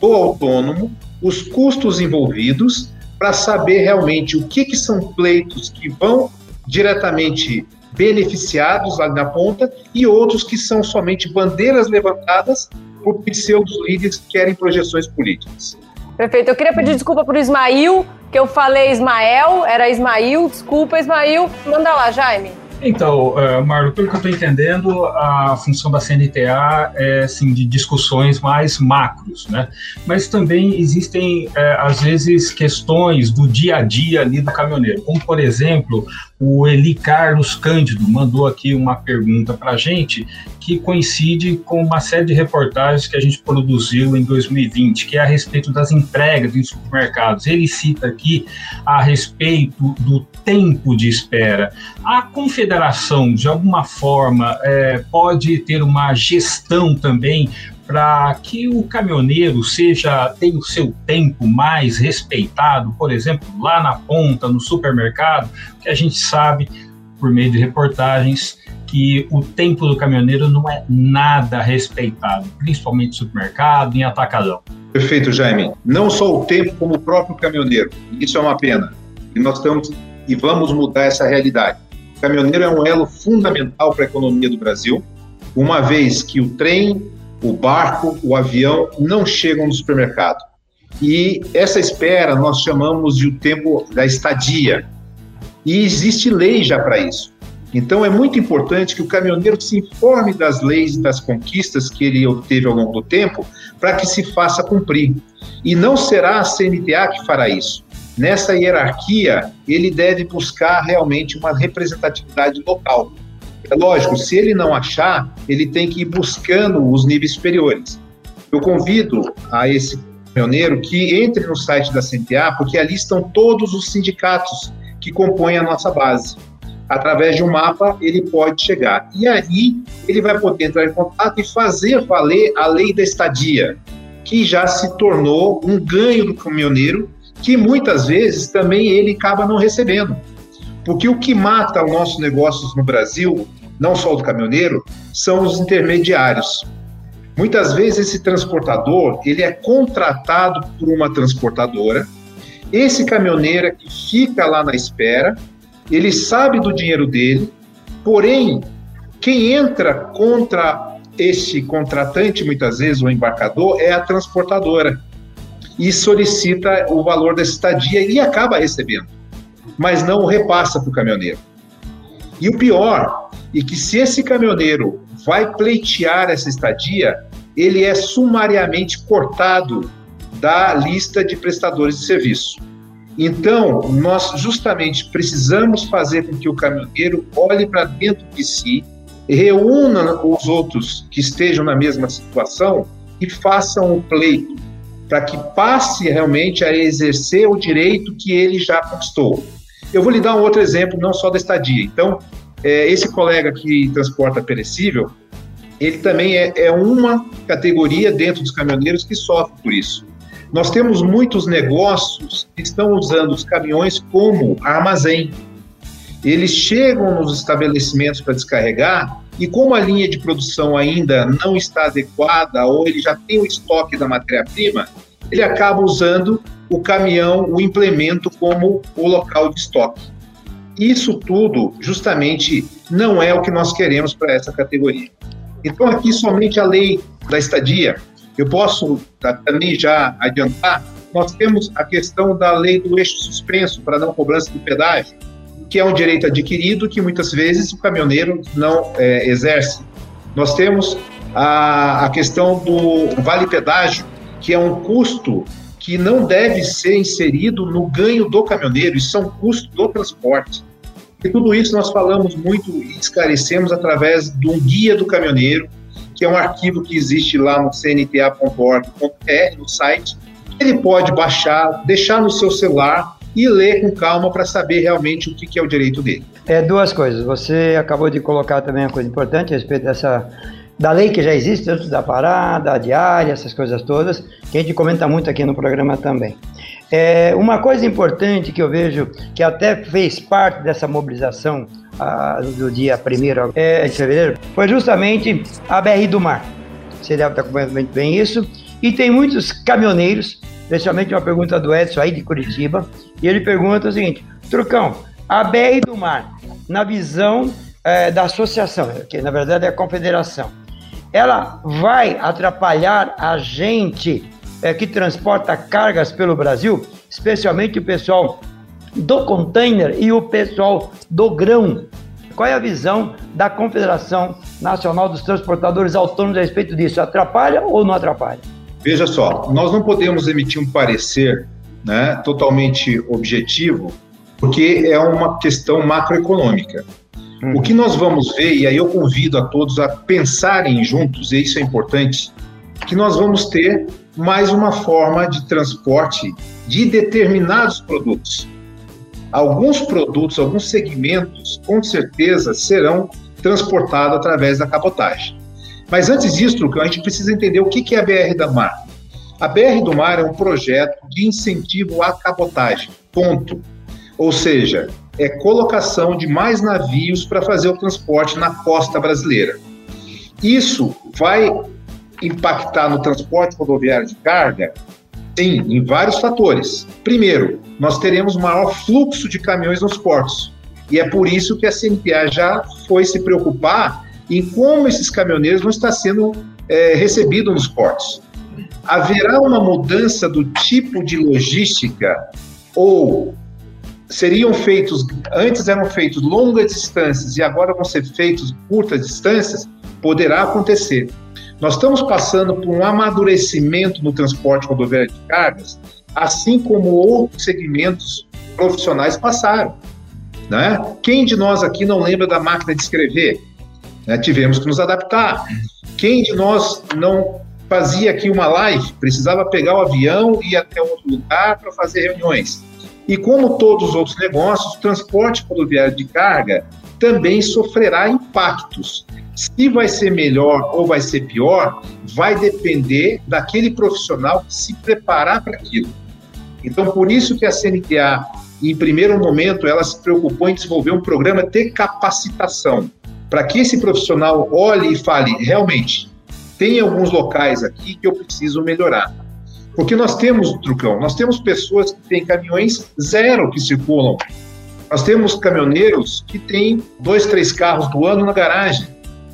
ou autônomo, os custos envolvidos, para saber realmente o que, que são pleitos que vão diretamente beneficiados lá na ponta e outros que são somente bandeiras levantadas por pseudos líderes que querem projeções políticas. Perfeito. Eu queria pedir desculpa para o Ismail, que eu falei Ismael, era Ismail. Desculpa, Ismail. Manda lá, Jaime. Então, uh, Marlon, pelo que eu estou entendendo, a função da CNTA é assim, de discussões mais macros, né? Mas também existem, uh, às vezes, questões do dia a dia ali do caminhoneiro, como, por exemplo, o Eli Carlos Cândido mandou aqui uma pergunta para a gente que coincide com uma série de reportagens que a gente produziu em 2020, que é a respeito das entregas em supermercados. Ele cita aqui a respeito do tempo de espera. A confederação, de alguma forma, é, pode ter uma gestão também para que o caminhoneiro seja tenha o seu tempo mais respeitado, por exemplo, lá na ponta, no supermercado, que a gente sabe por meio de reportagens que o tempo do caminhoneiro não é nada respeitado, principalmente supermercado, em atacadão. Perfeito, Jaime. Não só o tempo, como o próprio caminhoneiro. Isso é uma pena. E nós estamos e vamos mudar essa realidade. O caminhoneiro é um elo fundamental para a economia do Brasil, uma vez que o trem, o barco, o avião não chegam no supermercado. E essa espera nós chamamos de o tempo da estadia. E existe lei já para isso. Então é muito importante que o caminhoneiro se informe das leis e das conquistas que ele obteve ao longo do tempo para que se faça cumprir. E não será a CNTA que fará isso. Nessa hierarquia, ele deve buscar realmente uma representatividade local. É lógico, se ele não achar, ele tem que ir buscando os níveis superiores. Eu convido a esse pioneiro que entre no site da CNTA, porque ali estão todos os sindicatos que compõem a nossa base. Através de um mapa, ele pode chegar. E aí, ele vai poder entrar em contato e fazer valer a lei da estadia, que já se tornou um ganho do caminhoneiro, que muitas vezes também ele acaba não recebendo. Porque o que mata os nossos negócios no Brasil não só do caminhoneiro, são os intermediários. Muitas vezes esse transportador, ele é contratado por uma transportadora, esse caminhoneiro é que fica lá na espera, ele sabe do dinheiro dele, porém, quem entra contra esse contratante, muitas vezes, o embarcador, é a transportadora. E solicita o valor da estadia e acaba recebendo, mas não repassa para o caminhoneiro. E o pior é que se esse caminhoneiro vai pleitear essa estadia, ele é sumariamente cortado da lista de prestadores de serviço. Então, nós justamente precisamos fazer com que o caminhoneiro olhe para dentro de si, reúna os outros que estejam na mesma situação e façam o pleito, para que passe realmente a exercer o direito que ele já conquistou. Eu vou lhe dar um outro exemplo, não só da estadia. Então, é, esse colega que transporta perecível, ele também é, é uma categoria dentro dos caminhoneiros que sofre por isso. Nós temos muitos negócios que estão usando os caminhões como armazém. Eles chegam nos estabelecimentos para descarregar e como a linha de produção ainda não está adequada ou ele já tem o estoque da matéria-prima, ele acaba usando o caminhão, o implemento como o local de estoque. Isso tudo, justamente, não é o que nós queremos para essa categoria. Então, aqui somente a lei da estadia. Eu posso também já adiantar, nós temos a questão da lei do eixo suspenso para não cobrança de pedágio, que é um direito adquirido que muitas vezes o caminhoneiro não é, exerce. Nós temos a, a questão do vale pedágio, que é um custo que não deve ser inserido no ganho do caminhoneiro, isso é um custo do transporte. E tudo isso nós falamos muito e esclarecemos através de um guia do caminhoneiro, que é um arquivo que existe lá no cnta.org.br, no site. Ele pode baixar, deixar no seu celular e ler com calma para saber realmente o que, que é o direito dele. É duas coisas. Você acabou de colocar também uma coisa importante a respeito dessa da lei que já existe, tanto da parada, diária, essas coisas todas, que a gente comenta muito aqui no programa também. É, uma coisa importante que eu vejo que até fez parte dessa mobilização do dia 1 é, de fevereiro foi justamente a BR do Mar. Você deve estar acompanhando muito bem isso. E tem muitos caminhoneiros, especialmente uma pergunta do Edson aí de Curitiba, e ele pergunta o seguinte: Trucão, a BR do Mar, na visão é, da associação, que na verdade é a confederação, ela vai atrapalhar a gente é, que transporta cargas pelo Brasil, especialmente o pessoal do container e o pessoal do grão. Qual é a visão da Confederação Nacional dos Transportadores Autônomos a respeito disso? Atrapalha ou não atrapalha? Veja só, nós não podemos emitir um parecer né, totalmente objetivo, porque é uma questão macroeconômica. Uhum. O que nós vamos ver, e aí eu convido a todos a pensarem juntos, e isso é importante, que nós vamos ter mais uma forma de transporte de determinados produtos. Alguns produtos, alguns segmentos, com certeza serão transportados através da cabotagem. Mas antes disso, a gente precisa entender o que é a BR da Mar. A BR do Mar é um projeto de incentivo à cabotagem, ponto. Ou seja, é colocação de mais navios para fazer o transporte na costa brasileira. Isso vai impactar no transporte rodoviário de carga? Sim, em vários fatores. Primeiro, nós teremos maior fluxo de caminhões nos portos. E é por isso que a CNPA já foi se preocupar em como esses caminhoneiros vão estar sendo é, recebidos nos portos. Haverá uma mudança do tipo de logística ou seriam feitos, antes eram feitos longas distâncias e agora vão ser feitos curtas distâncias, poderá acontecer. Nós estamos passando por um amadurecimento no transporte rodoviário de cargas, assim como outros segmentos profissionais passaram. Né? Quem de nós aqui não lembra da máquina de escrever? Né? Tivemos que nos adaptar. Quem de nós não fazia aqui uma live, precisava pegar o avião e ir até outro lugar para fazer reuniões? E como todos os outros negócios, o transporte rodoviário de carga também sofrerá impactos. Se vai ser melhor ou vai ser pior, vai depender daquele profissional que se preparar para aquilo. Então, por isso que a CNTA, em primeiro momento, ela se preocupou em desenvolver um programa de capacitação. para que esse profissional olhe e fale, realmente, tem alguns locais aqui que eu preciso melhorar. Porque nós temos, Trucão, nós temos pessoas que têm caminhões zero que circulam. Nós temos caminhoneiros que têm dois, três carros do ano na garagem.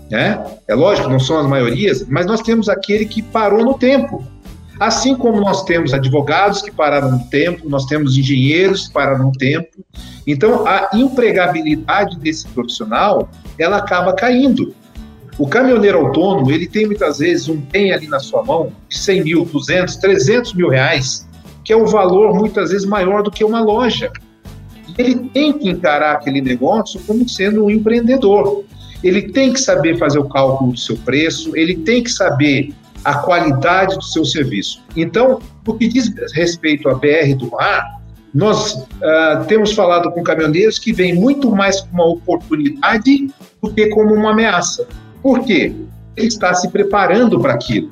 Né? É lógico, não são as maiorias, mas nós temos aquele que parou no tempo. Assim como nós temos advogados que pararam no tempo, nós temos engenheiros que pararam no tempo. Então, a empregabilidade desse profissional, ela acaba caindo. O caminhoneiro autônomo, ele tem muitas vezes um bem ali na sua mão de 100 mil, 200, 300 mil reais, que é um valor muitas vezes maior do que uma loja. Ele tem que encarar aquele negócio como sendo um empreendedor. Ele tem que saber fazer o cálculo do seu preço, ele tem que saber a qualidade do seu serviço. Então, o que diz respeito à BR do Mar, nós uh, temos falado com caminhoneiros que vêm muito mais como uma oportunidade do que como uma ameaça. Por quê? Ele está se preparando para aquilo.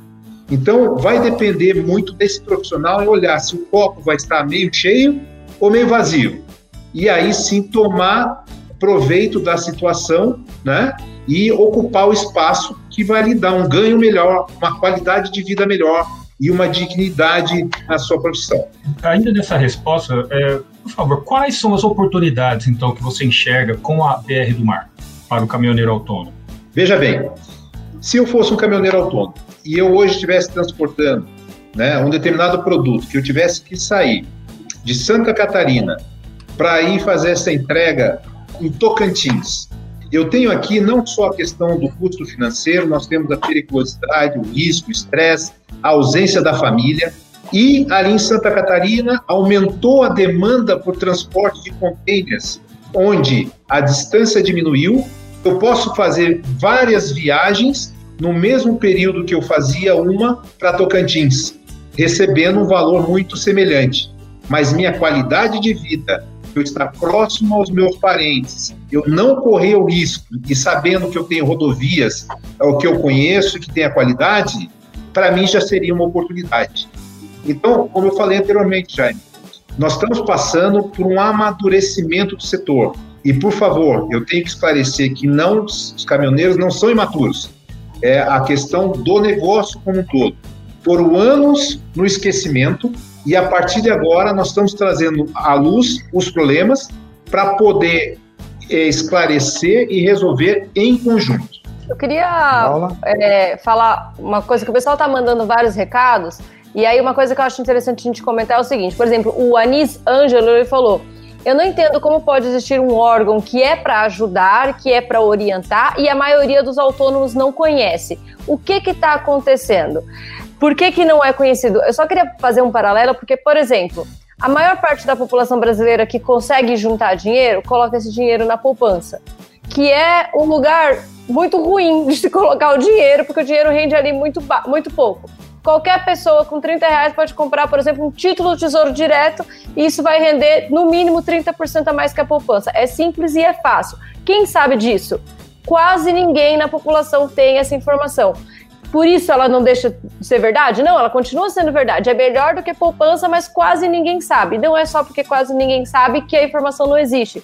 Então, vai depender muito desse profissional e olhar se o copo vai estar meio cheio ou meio vazio. E aí sim tomar proveito da situação, né? E ocupar o espaço que vai lhe dar um ganho melhor, uma qualidade de vida melhor e uma dignidade na sua profissão. Ainda nessa resposta, é, por favor, quais são as oportunidades então que você enxerga com a BR do Mar para o caminhoneiro autônomo? Veja bem, se eu fosse um caminhoneiro autônomo e eu hoje estivesse transportando né, um determinado produto, que eu tivesse que sair de Santa Catarina para ir fazer essa entrega em Tocantins, eu tenho aqui não só a questão do custo financeiro, nós temos a periculosidade, o risco, o estresse, a ausência da família. E ali em Santa Catarina aumentou a demanda por transporte de contêineres, onde a distância diminuiu. Eu posso fazer várias viagens no mesmo período que eu fazia uma para Tocantins, recebendo um valor muito semelhante. Mas minha qualidade de vida eu estar próximo aos meus parentes, eu não correr o risco e sabendo que eu tenho rodovias, é o que eu conheço, que tem a qualidade, para mim já seria uma oportunidade. Então, como eu falei anteriormente, Jaime, nós estamos passando por um amadurecimento do setor. E, por favor, eu tenho que esclarecer que não, os caminhoneiros não são imaturos. É a questão do negócio como um todo. Foram anos no esquecimento, e a partir de agora nós estamos trazendo à luz os problemas para poder é, esclarecer e resolver em conjunto. Eu queria é, falar uma coisa que o pessoal está mandando vários recados, e aí uma coisa que eu acho interessante a gente comentar é o seguinte, por exemplo, o Anis Ângelo ele falou, eu não entendo como pode existir um órgão que é para ajudar, que é para orientar, e a maioria dos autônomos não conhece. O que está acontecendo? Por que, que não é conhecido? Eu só queria fazer um paralelo, porque, por exemplo, a maior parte da população brasileira que consegue juntar dinheiro coloca esse dinheiro na poupança, que é um lugar muito ruim de se colocar o dinheiro, porque o dinheiro rende ali muito, muito pouco. Qualquer pessoa com 30 reais pode comprar, por exemplo, um título de tesouro direto e isso vai render no mínimo 30% a mais que a poupança. É simples e é fácil. Quem sabe disso? Quase ninguém na população tem essa informação por isso ela não deixa de ser verdade? Não, ela continua sendo verdade. É melhor do que poupança, mas quase ninguém sabe. Não é só porque quase ninguém sabe que a informação não existe.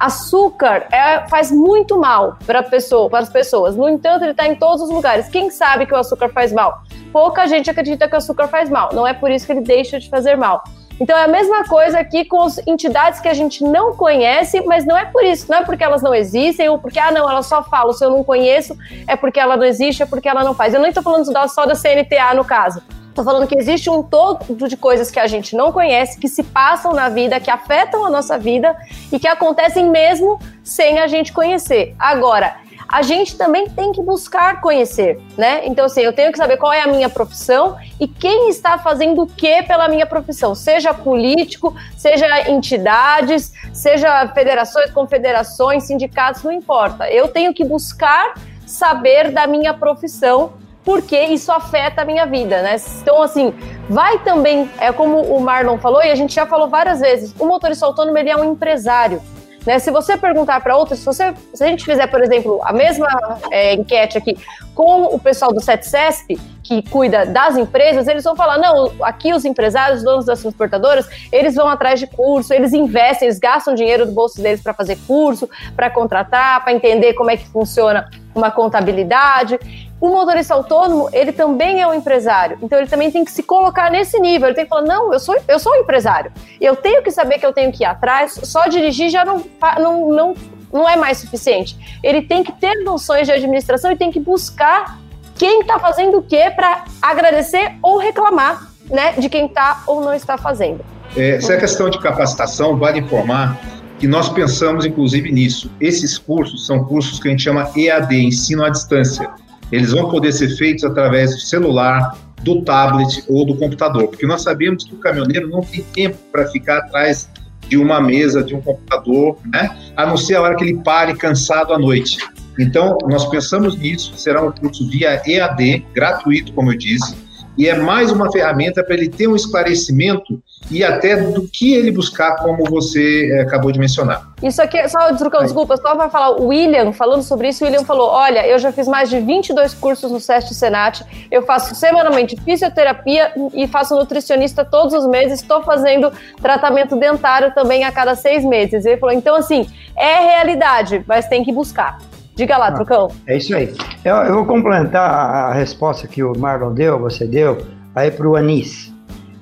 Açúcar é, faz muito mal para pessoa, as pessoas. No entanto, ele está em todos os lugares. Quem sabe que o açúcar faz mal? Pouca gente acredita que o açúcar faz mal. Não é por isso que ele deixa de fazer mal. Então é a mesma coisa aqui com as entidades que a gente não conhece, mas não é por isso, não é porque elas não existem, ou porque, ah, não, ela só fala, se eu não conheço, é porque ela não existe, é porque ela não faz. Eu nem estou falando só da CNTA no caso. Estou falando que existe um todo de coisas que a gente não conhece, que se passam na vida, que afetam a nossa vida e que acontecem mesmo sem a gente conhecer. Agora, a gente também tem que buscar conhecer, né? Então, assim, eu tenho que saber qual é a minha profissão e quem está fazendo o que pela minha profissão, seja político, seja entidades, seja federações, confederações, sindicatos, não importa. Eu tenho que buscar saber da minha profissão porque isso afeta a minha vida, né? Então, assim, vai também, é como o Marlon falou e a gente já falou várias vezes, o motorista autônomo ele é um empresário. Né? Se você perguntar para outras, se, você, se a gente fizer, por exemplo, a mesma é, enquete aqui com o pessoal do SETCESP, que cuida das empresas, eles vão falar: não, aqui os empresários, os donos das transportadoras, eles vão atrás de curso, eles investem, eles gastam dinheiro do bolso deles para fazer curso, para contratar, para entender como é que funciona uma contabilidade. O motorista autônomo, ele também é um empresário, então ele também tem que se colocar nesse nível. Ele tem que falar: não, eu sou, eu sou um empresário. Eu tenho que saber que eu tenho que ir atrás, só dirigir já não, não, não, não é mais suficiente. Ele tem que ter noções de administração e tem que buscar quem está fazendo o quê para agradecer ou reclamar né, de quem está ou não está fazendo. É, essa questão de capacitação, vale informar que nós pensamos inclusive nisso. Esses cursos são cursos que a gente chama EAD, ensino à distância. Eles vão poder ser feitos através do celular, do tablet ou do computador, porque nós sabemos que o caminhoneiro não tem tempo para ficar atrás de uma mesa, de um computador, né? A não ser a hora que ele pare cansado à noite. Então, nós pensamos nisso, será um curso via EAD, gratuito, como eu disse, e é mais uma ferramenta para ele ter um esclarecimento e até do que ele buscar, como você é, acabou de mencionar. Isso aqui, só Trucão, desculpa, só para falar, o William, falando sobre isso, o William falou: olha, eu já fiz mais de 22 cursos no SEST Senat, eu faço semanalmente fisioterapia e faço nutricionista todos os meses, estou fazendo tratamento dentário também a cada seis meses. Ele falou: então, assim, é realidade, mas tem que buscar. Diga lá, ah, Trucão. É isso aí. Eu, eu, vou complementar a resposta que o Marlon deu, você deu, aí para o Anis.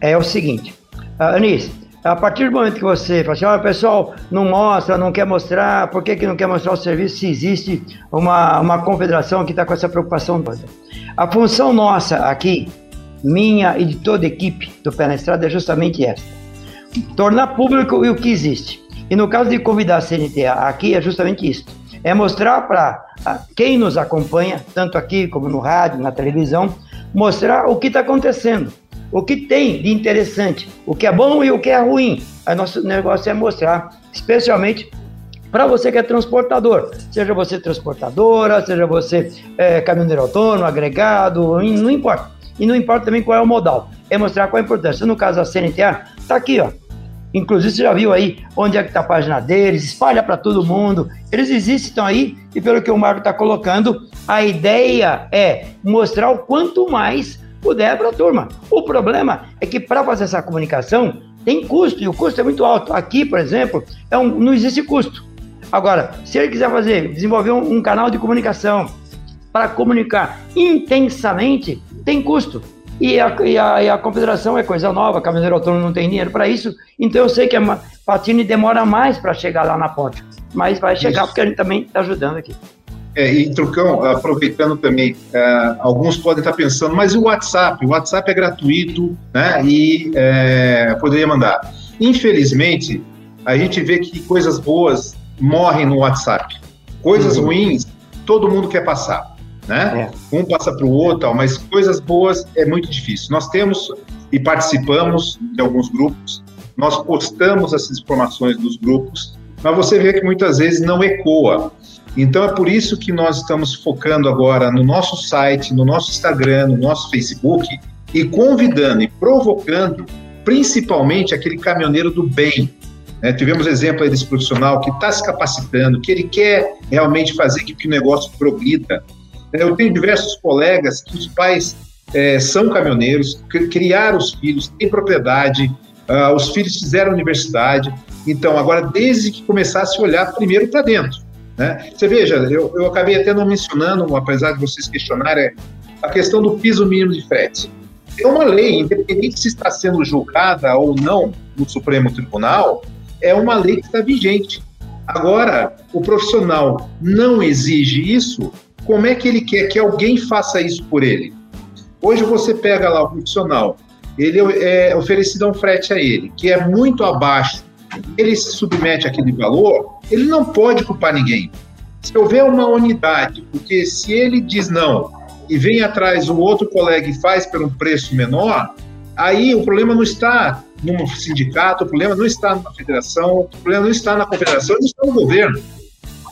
É o seguinte, uh, Anis, a partir do momento que você fala assim, olha, pessoal, não mostra, não quer mostrar, por que, que não quer mostrar o serviço se existe uma, uma confederação que está com essa preocupação toda? A função nossa aqui, minha e de toda a equipe do Pé na Estrada é justamente essa. Tornar público o que existe. E no caso de convidar a CNTA aqui é justamente isso é mostrar para quem nos acompanha, tanto aqui como no rádio, na televisão, mostrar o que está acontecendo, o que tem de interessante, o que é bom e o que é ruim. O nosso negócio é mostrar, especialmente para você que é transportador, seja você transportadora, seja você é, caminhoneiro autônomo, agregado, não importa. E não importa também qual é o modal, é mostrar qual é a importância. No caso da CNTA, está aqui, ó, Inclusive, você já viu aí onde é que está a página deles, espalha para todo mundo. Eles existem, estão aí, e pelo que o Marco está colocando, a ideia é mostrar o quanto mais puder para a turma. O problema é que para fazer essa comunicação tem custo, e o custo é muito alto. Aqui, por exemplo, é um, não existe custo. Agora, se ele quiser fazer, desenvolver um, um canal de comunicação para comunicar intensamente, tem custo. E a, e a, e a confederação é coisa nova, caminhoneiro autônomo não tem dinheiro para isso, então eu sei que a Patine demora mais para chegar lá na ponte, mas vai chegar isso. porque a gente também está ajudando aqui. É, e Trucão, aproveitando também, é, alguns podem estar pensando, mas o WhatsApp? O WhatsApp é gratuito né, e é, poderia mandar. Infelizmente, a gente vê que coisas boas morrem no WhatsApp. Coisas uhum. ruins, todo mundo quer passar né? É. Um passa para o outro, mas coisas boas é muito difícil. Nós temos e participamos de alguns grupos, nós postamos essas informações dos grupos, mas você vê que muitas vezes não ecoa. Então é por isso que nós estamos focando agora no nosso site, no nosso Instagram, no nosso Facebook e convidando e provocando principalmente aquele caminhoneiro do bem. Né? Tivemos exemplo aí desse profissional que está se capacitando, que ele quer realmente fazer que o negócio progrida, eu tenho diversos colegas que os pais é, são caminhoneiros, criaram os filhos, têm propriedade, uh, os filhos fizeram universidade. Então, agora, desde que começasse a olhar primeiro para dentro. Né? Você veja, eu, eu acabei até não mencionando, apesar de vocês questionarem, a questão do piso mínimo de frete. É uma lei, independente se está sendo julgada ou não no Supremo Tribunal, é uma lei que está vigente. Agora, o profissional não exige isso, como é que ele quer que alguém faça isso por ele? Hoje você pega lá o profissional, ele é oferecido um frete a ele, que é muito abaixo, ele se submete àquele valor, ele não pode culpar ninguém. Se houver uma unidade, porque se ele diz não e vem atrás o outro colega e faz por um preço menor, aí o problema não está num sindicato, o problema não está na federação, o problema não está na confederação, não está no governo.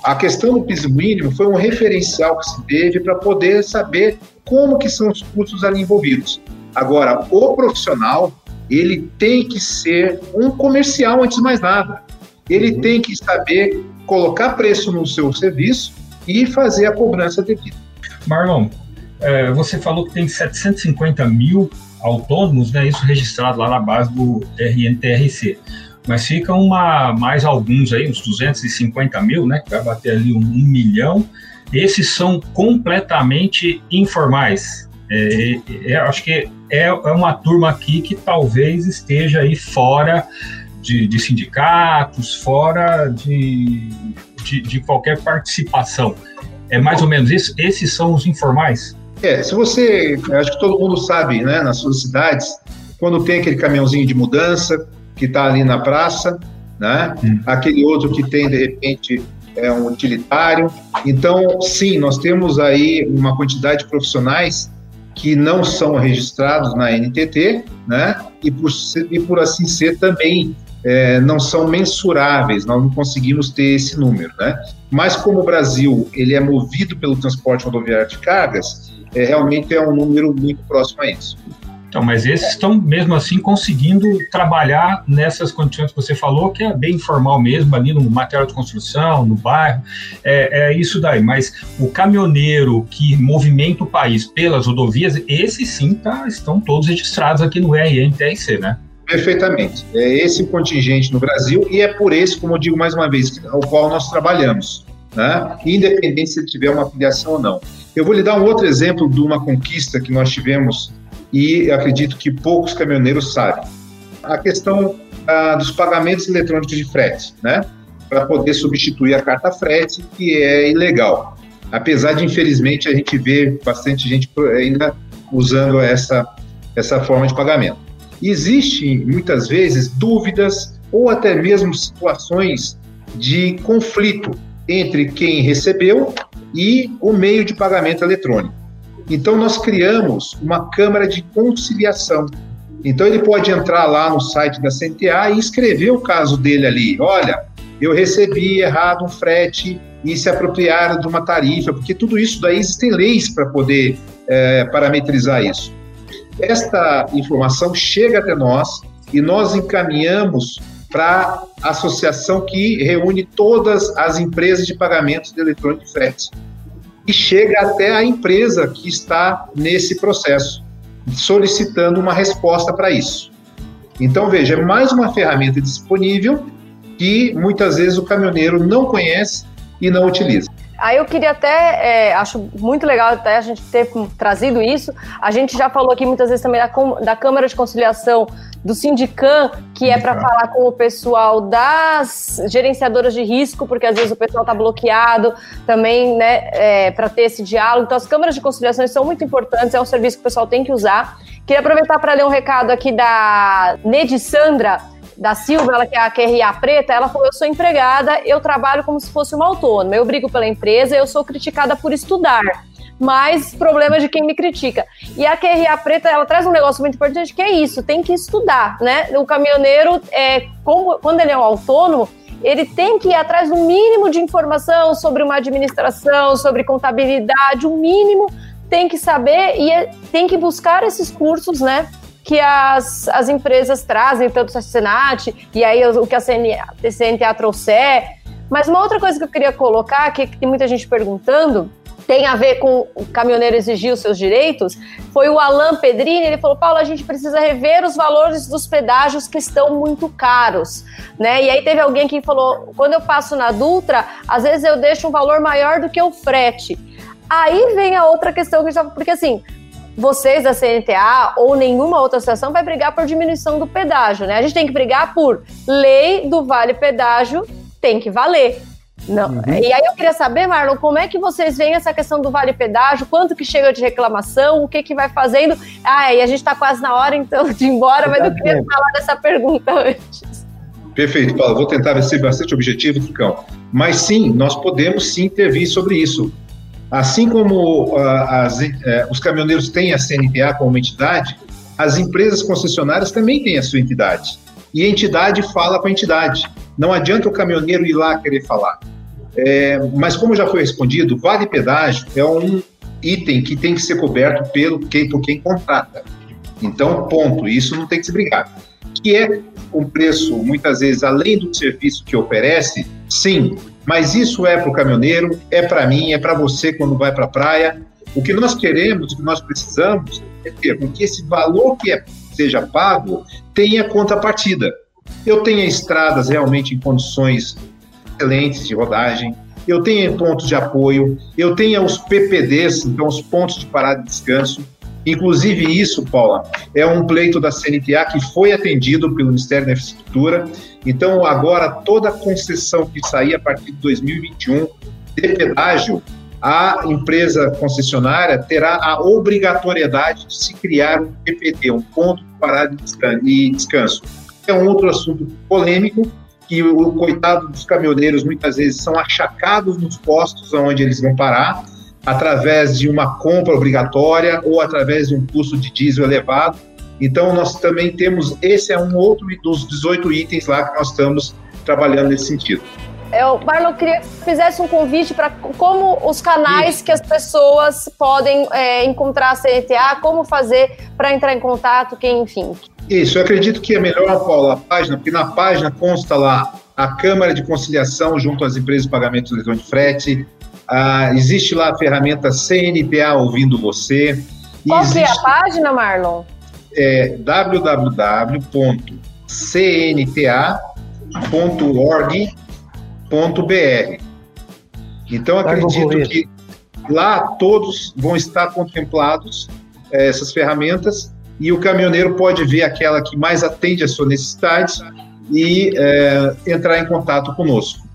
A questão do piso mínimo foi um referencial que se teve para poder saber como que são os custos ali envolvidos. Agora, o profissional, ele tem que ser um comercial antes de mais nada. ele uhum. tem que saber colocar preço no seu serviço e fazer a cobrança devida. Marlon, é, você falou que tem 750 mil autônomos, né, isso registrado lá na base do RNTRC. Mas fica uma, mais alguns aí, uns 250 mil, né, que vai bater ali um, um milhão. Esses são completamente informais. É, é, é acho que é, é uma turma aqui que talvez esteja aí fora de, de sindicatos, fora de, de, de, qualquer participação. É mais ou menos isso? Esses são os informais? É, se você, acho que todo mundo sabe, né, nas suas cidades, quando tem aquele caminhãozinho de mudança que está ali na praça, né, hum. aquele outro que tem, de repente, é um utilitário. Então, sim, nós temos aí uma quantidade de profissionais que não são registrados na NTT, né, e por, e por assim ser também é, não são mensuráveis, nós não conseguimos ter esse número, né? Mas como o Brasil ele é movido pelo transporte rodoviário de cargas, é, realmente é um número muito próximo a isso. Então, mas esses estão mesmo assim conseguindo trabalhar nessas condições que você falou, que é bem informal mesmo, ali no material de construção, no bairro, é, é isso daí. Mas o caminhoneiro que movimenta o país pelas rodovias, esses sim tá, estão todos registrados aqui no RNTRC, né? Perfeitamente. É esse o contingente no Brasil e é por esse, como eu digo mais uma vez, ao qual nós trabalhamos, né? independente se tiver uma filiação ou não. Eu vou lhe dar um outro exemplo de uma conquista que nós tivemos e acredito que poucos caminhoneiros sabem. A questão ah, dos pagamentos eletrônicos de frete, né? para poder substituir a carta frete, que é ilegal. Apesar de, infelizmente, a gente ver bastante gente ainda usando essa, essa forma de pagamento. Existem, muitas vezes, dúvidas ou até mesmo situações de conflito entre quem recebeu e o meio de pagamento eletrônico. Então, nós criamos uma câmara de conciliação. Então, ele pode entrar lá no site da CNTA e escrever o caso dele ali. Olha, eu recebi errado um frete e se apropriaram de uma tarifa, porque tudo isso daí existem leis para poder é, parametrizar isso. Esta informação chega até nós e nós encaminhamos para a associação que reúne todas as empresas de pagamentos de eletrônico de frete. E chega até a empresa que está nesse processo, solicitando uma resposta para isso. Então, veja, é mais uma ferramenta disponível que muitas vezes o caminhoneiro não conhece e não utiliza. Aí eu queria até, é, acho muito legal até a gente ter trazido isso. A gente já falou aqui muitas vezes também da, da Câmara de Conciliação do Sindicam, que é para falar com o pessoal das gerenciadoras de risco, porque às vezes o pessoal está bloqueado também, né, é, para ter esse diálogo. Então as câmaras de conciliação são muito importantes, é um serviço que o pessoal tem que usar. Queria aproveitar para ler um recado aqui da Nedi Sandra da Silva, ela que é a QRA preta, ela falou: Eu sou empregada, eu trabalho como se fosse uma autônoma, eu brigo pela empresa, eu sou criticada por estudar. Mas problema de quem me critica. E a QRA preta, ela traz um negócio muito importante que é isso: tem que estudar, né? O caminhoneiro, é, como, quando ele é um autônomo, ele tem que ir atrás do mínimo de informação sobre uma administração, sobre contabilidade, o mínimo tem que saber e é, tem que buscar esses cursos, né? Que as, as empresas trazem, tanto a Senat, e aí o que a CNA trouxer. Mas uma outra coisa que eu queria colocar, que tem muita gente perguntando, tem a ver com o caminhoneiro exigir os seus direitos, foi o Alan Pedrini, ele falou, Paulo, a gente precisa rever os valores dos pedágios que estão muito caros, né? E aí teve alguém que falou, quando eu passo na Dutra, às vezes eu deixo um valor maior do que o frete. Aí vem a outra questão que já, porque assim, vocês da CNTA ou nenhuma outra associação vai brigar por diminuição do pedágio, né? A gente tem que brigar por lei do vale pedágio tem que valer. Não. Uhum. E aí eu queria saber, Marlon, como é que vocês veem essa questão do vale pedágio? Quanto que chega de reclamação? O que que vai fazendo? Ah, e a gente está quase na hora então de ir embora, mas eu queria falar dessa pergunta antes. Perfeito, Paulo. Vou tentar ser bastante objetivo, Ficão. Mas sim, nós podemos sim intervir sobre isso. Assim como uh, as, uh, os caminhoneiros têm a CNTA como entidade, as empresas concessionárias também têm a sua entidade. E a entidade fala com a entidade. Não adianta o caminhoneiro ir lá querer falar. É, mas como já foi respondido, vale pedágio é um item que tem que ser coberto pelo quem, por quem contrata. Então, ponto. Isso não tem que se brigar. que é um preço, muitas vezes, além do serviço que oferece, sim, mas isso é para o caminhoneiro, é para mim, é para você quando vai para a praia. O que nós queremos, o que nós precisamos é ter que esse valor que é, seja pago tenha contrapartida. Eu tenha estradas realmente em condições excelentes de rodagem, eu tenha pontos de apoio, eu tenha os PPDs, então os pontos de parada e descanso. Inclusive isso, Paula, é um pleito da CNTA que foi atendido pelo Ministério da Infraestrutura. Então agora toda concessão que sair a partir de 2021 de pedágio, a empresa concessionária terá a obrigatoriedade de se criar um PPD, um ponto de parada e descanso. É um outro assunto polêmico, que o coitado dos caminhoneiros muitas vezes são achacados nos postos onde eles vão parar, através de uma compra obrigatória ou através de um custo de diesel elevado. Então, nós também temos, esse é um outro dos 18 itens lá que nós estamos trabalhando nesse sentido. Eu, Marlon, queria que fizesse um convite para como os canais Isso. que as pessoas podem é, encontrar a CNTA, como fazer para entrar em contato, quem, enfim. Isso, eu acredito que é melhor, Paula, a página, porque na página consta lá a Câmara de Conciliação junto às empresas de pagamento de de frete, ah, existe lá a ferramenta CNTA Ouvindo Você. Qual existe, é a página, Marlon? É www.cnta.org.br. Então, acredito que lá todos vão estar contemplados é, essas ferramentas e o caminhoneiro pode ver aquela que mais atende às suas necessidades e é, entrar em contato conosco.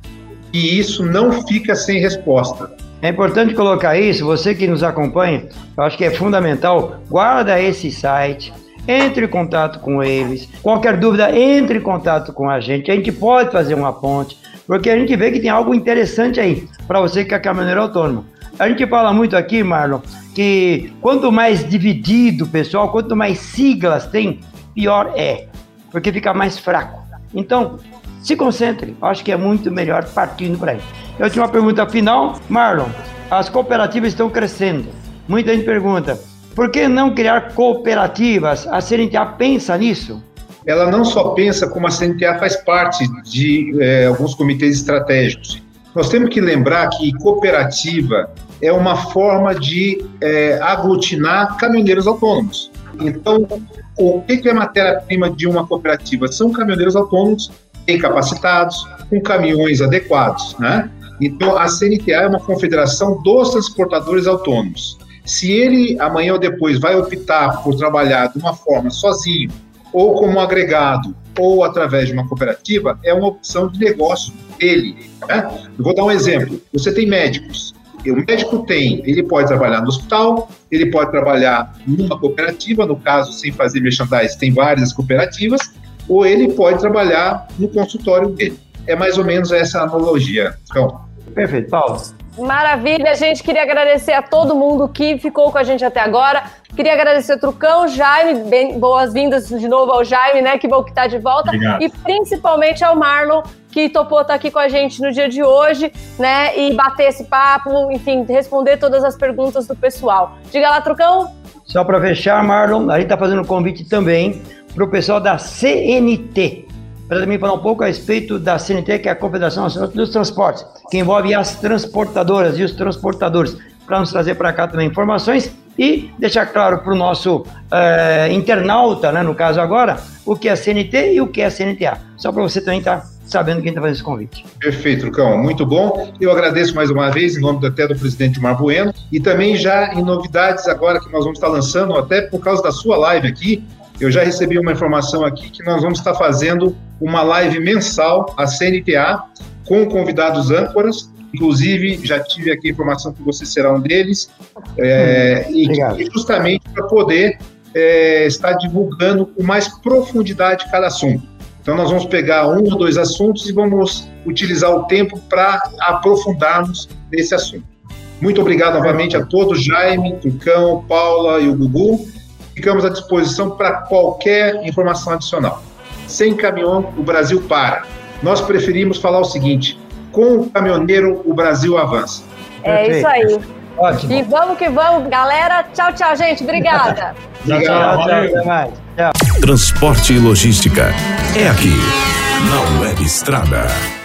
E isso não fica sem resposta. É importante colocar isso, você que nos acompanha, eu acho que é fundamental, guarda esse site, entre em contato com eles. Qualquer dúvida, entre em contato com a gente. A gente pode fazer uma ponte, porque a gente vê que tem algo interessante aí para você que é caminhoneiro autônomo. A gente fala muito aqui, Marlon, que quanto mais dividido, pessoal, quanto mais siglas tem, pior é, porque fica mais fraco. Então, se concentre, acho que é muito melhor partindo para aí. Eu tinha uma pergunta final, Marlon. As cooperativas estão crescendo. Muita gente pergunta: por que não criar cooperativas? A CNTA pensa nisso? Ela não só pensa, como a CNTA faz parte de é, alguns comitês estratégicos. Nós temos que lembrar que cooperativa é uma forma de é, aglutinar caminhoneiros autônomos. Então, o que é matéria-prima de uma cooperativa? São caminhoneiros autônomos bem capacitados, com caminhões adequados, né? Então, a CNTA é uma confederação dos transportadores autônomos. Se ele, amanhã ou depois, vai optar por trabalhar de uma forma sozinho, ou como agregado, ou através de uma cooperativa, é uma opção de negócio dele. Né? Eu vou dar um exemplo. Você tem médicos. O médico tem, ele pode trabalhar no hospital, ele pode trabalhar numa cooperativa, no caso, sem fazer merchandising, tem várias cooperativas, ou ele pode trabalhar no consultório dele. É mais ou menos essa analogia. Então, Perfeito, Paulo. Maravilha, a gente queria agradecer a todo mundo que ficou com a gente até agora. Queria agradecer o Trucão, Jaime, boas-vindas de novo ao Jaime, né? Que bom que tá de volta. Obrigado. E principalmente ao Marlon, que topou estar tá aqui com a gente no dia de hoje, né? E bater esse papo, enfim, responder todas as perguntas do pessoal. Diga lá, Trucão. Só para fechar, Marlon, a gente está fazendo um convite também para o pessoal da CNT, para também falar um pouco a respeito da CNT, que é a Confederação Nacional dos Transportes, que envolve as transportadoras e os transportadores, para nos trazer para cá também informações e deixar claro para o nosso é, internauta, né, no caso agora, o que é CNT e o que é CNTA. Só para você também estar tá sabendo quem está fazendo esse convite. Perfeito, Lucão, muito bom. Eu agradeço mais uma vez, em nome até do presidente Mar Bueno, e também já em novidades agora que nós vamos estar lançando, até por causa da sua live aqui, eu já recebi uma informação aqui que nós vamos estar fazendo uma live mensal, a CNTA, com convidados âncoras. Inclusive, já tive aqui a informação que você será um deles. É, hum, e, justamente para poder é, estar divulgando com mais profundidade cada assunto. Então, nós vamos pegar um ou dois assuntos e vamos utilizar o tempo para aprofundarmos nesse assunto. Muito obrigado novamente a todos, Jaime, Tucão, Paula e o Gugu ficamos à disposição para qualquer informação adicional. Sem caminhão, o Brasil para. Nós preferimos falar o seguinte: com o caminhoneiro, o Brasil avança. É Perfeito. isso aí. Ótimo. E vamos que vamos, galera. Tchau, tchau, gente. Obrigada. tchau, tchau. Tchau. transporte e logística. É aqui, na Web Estrada.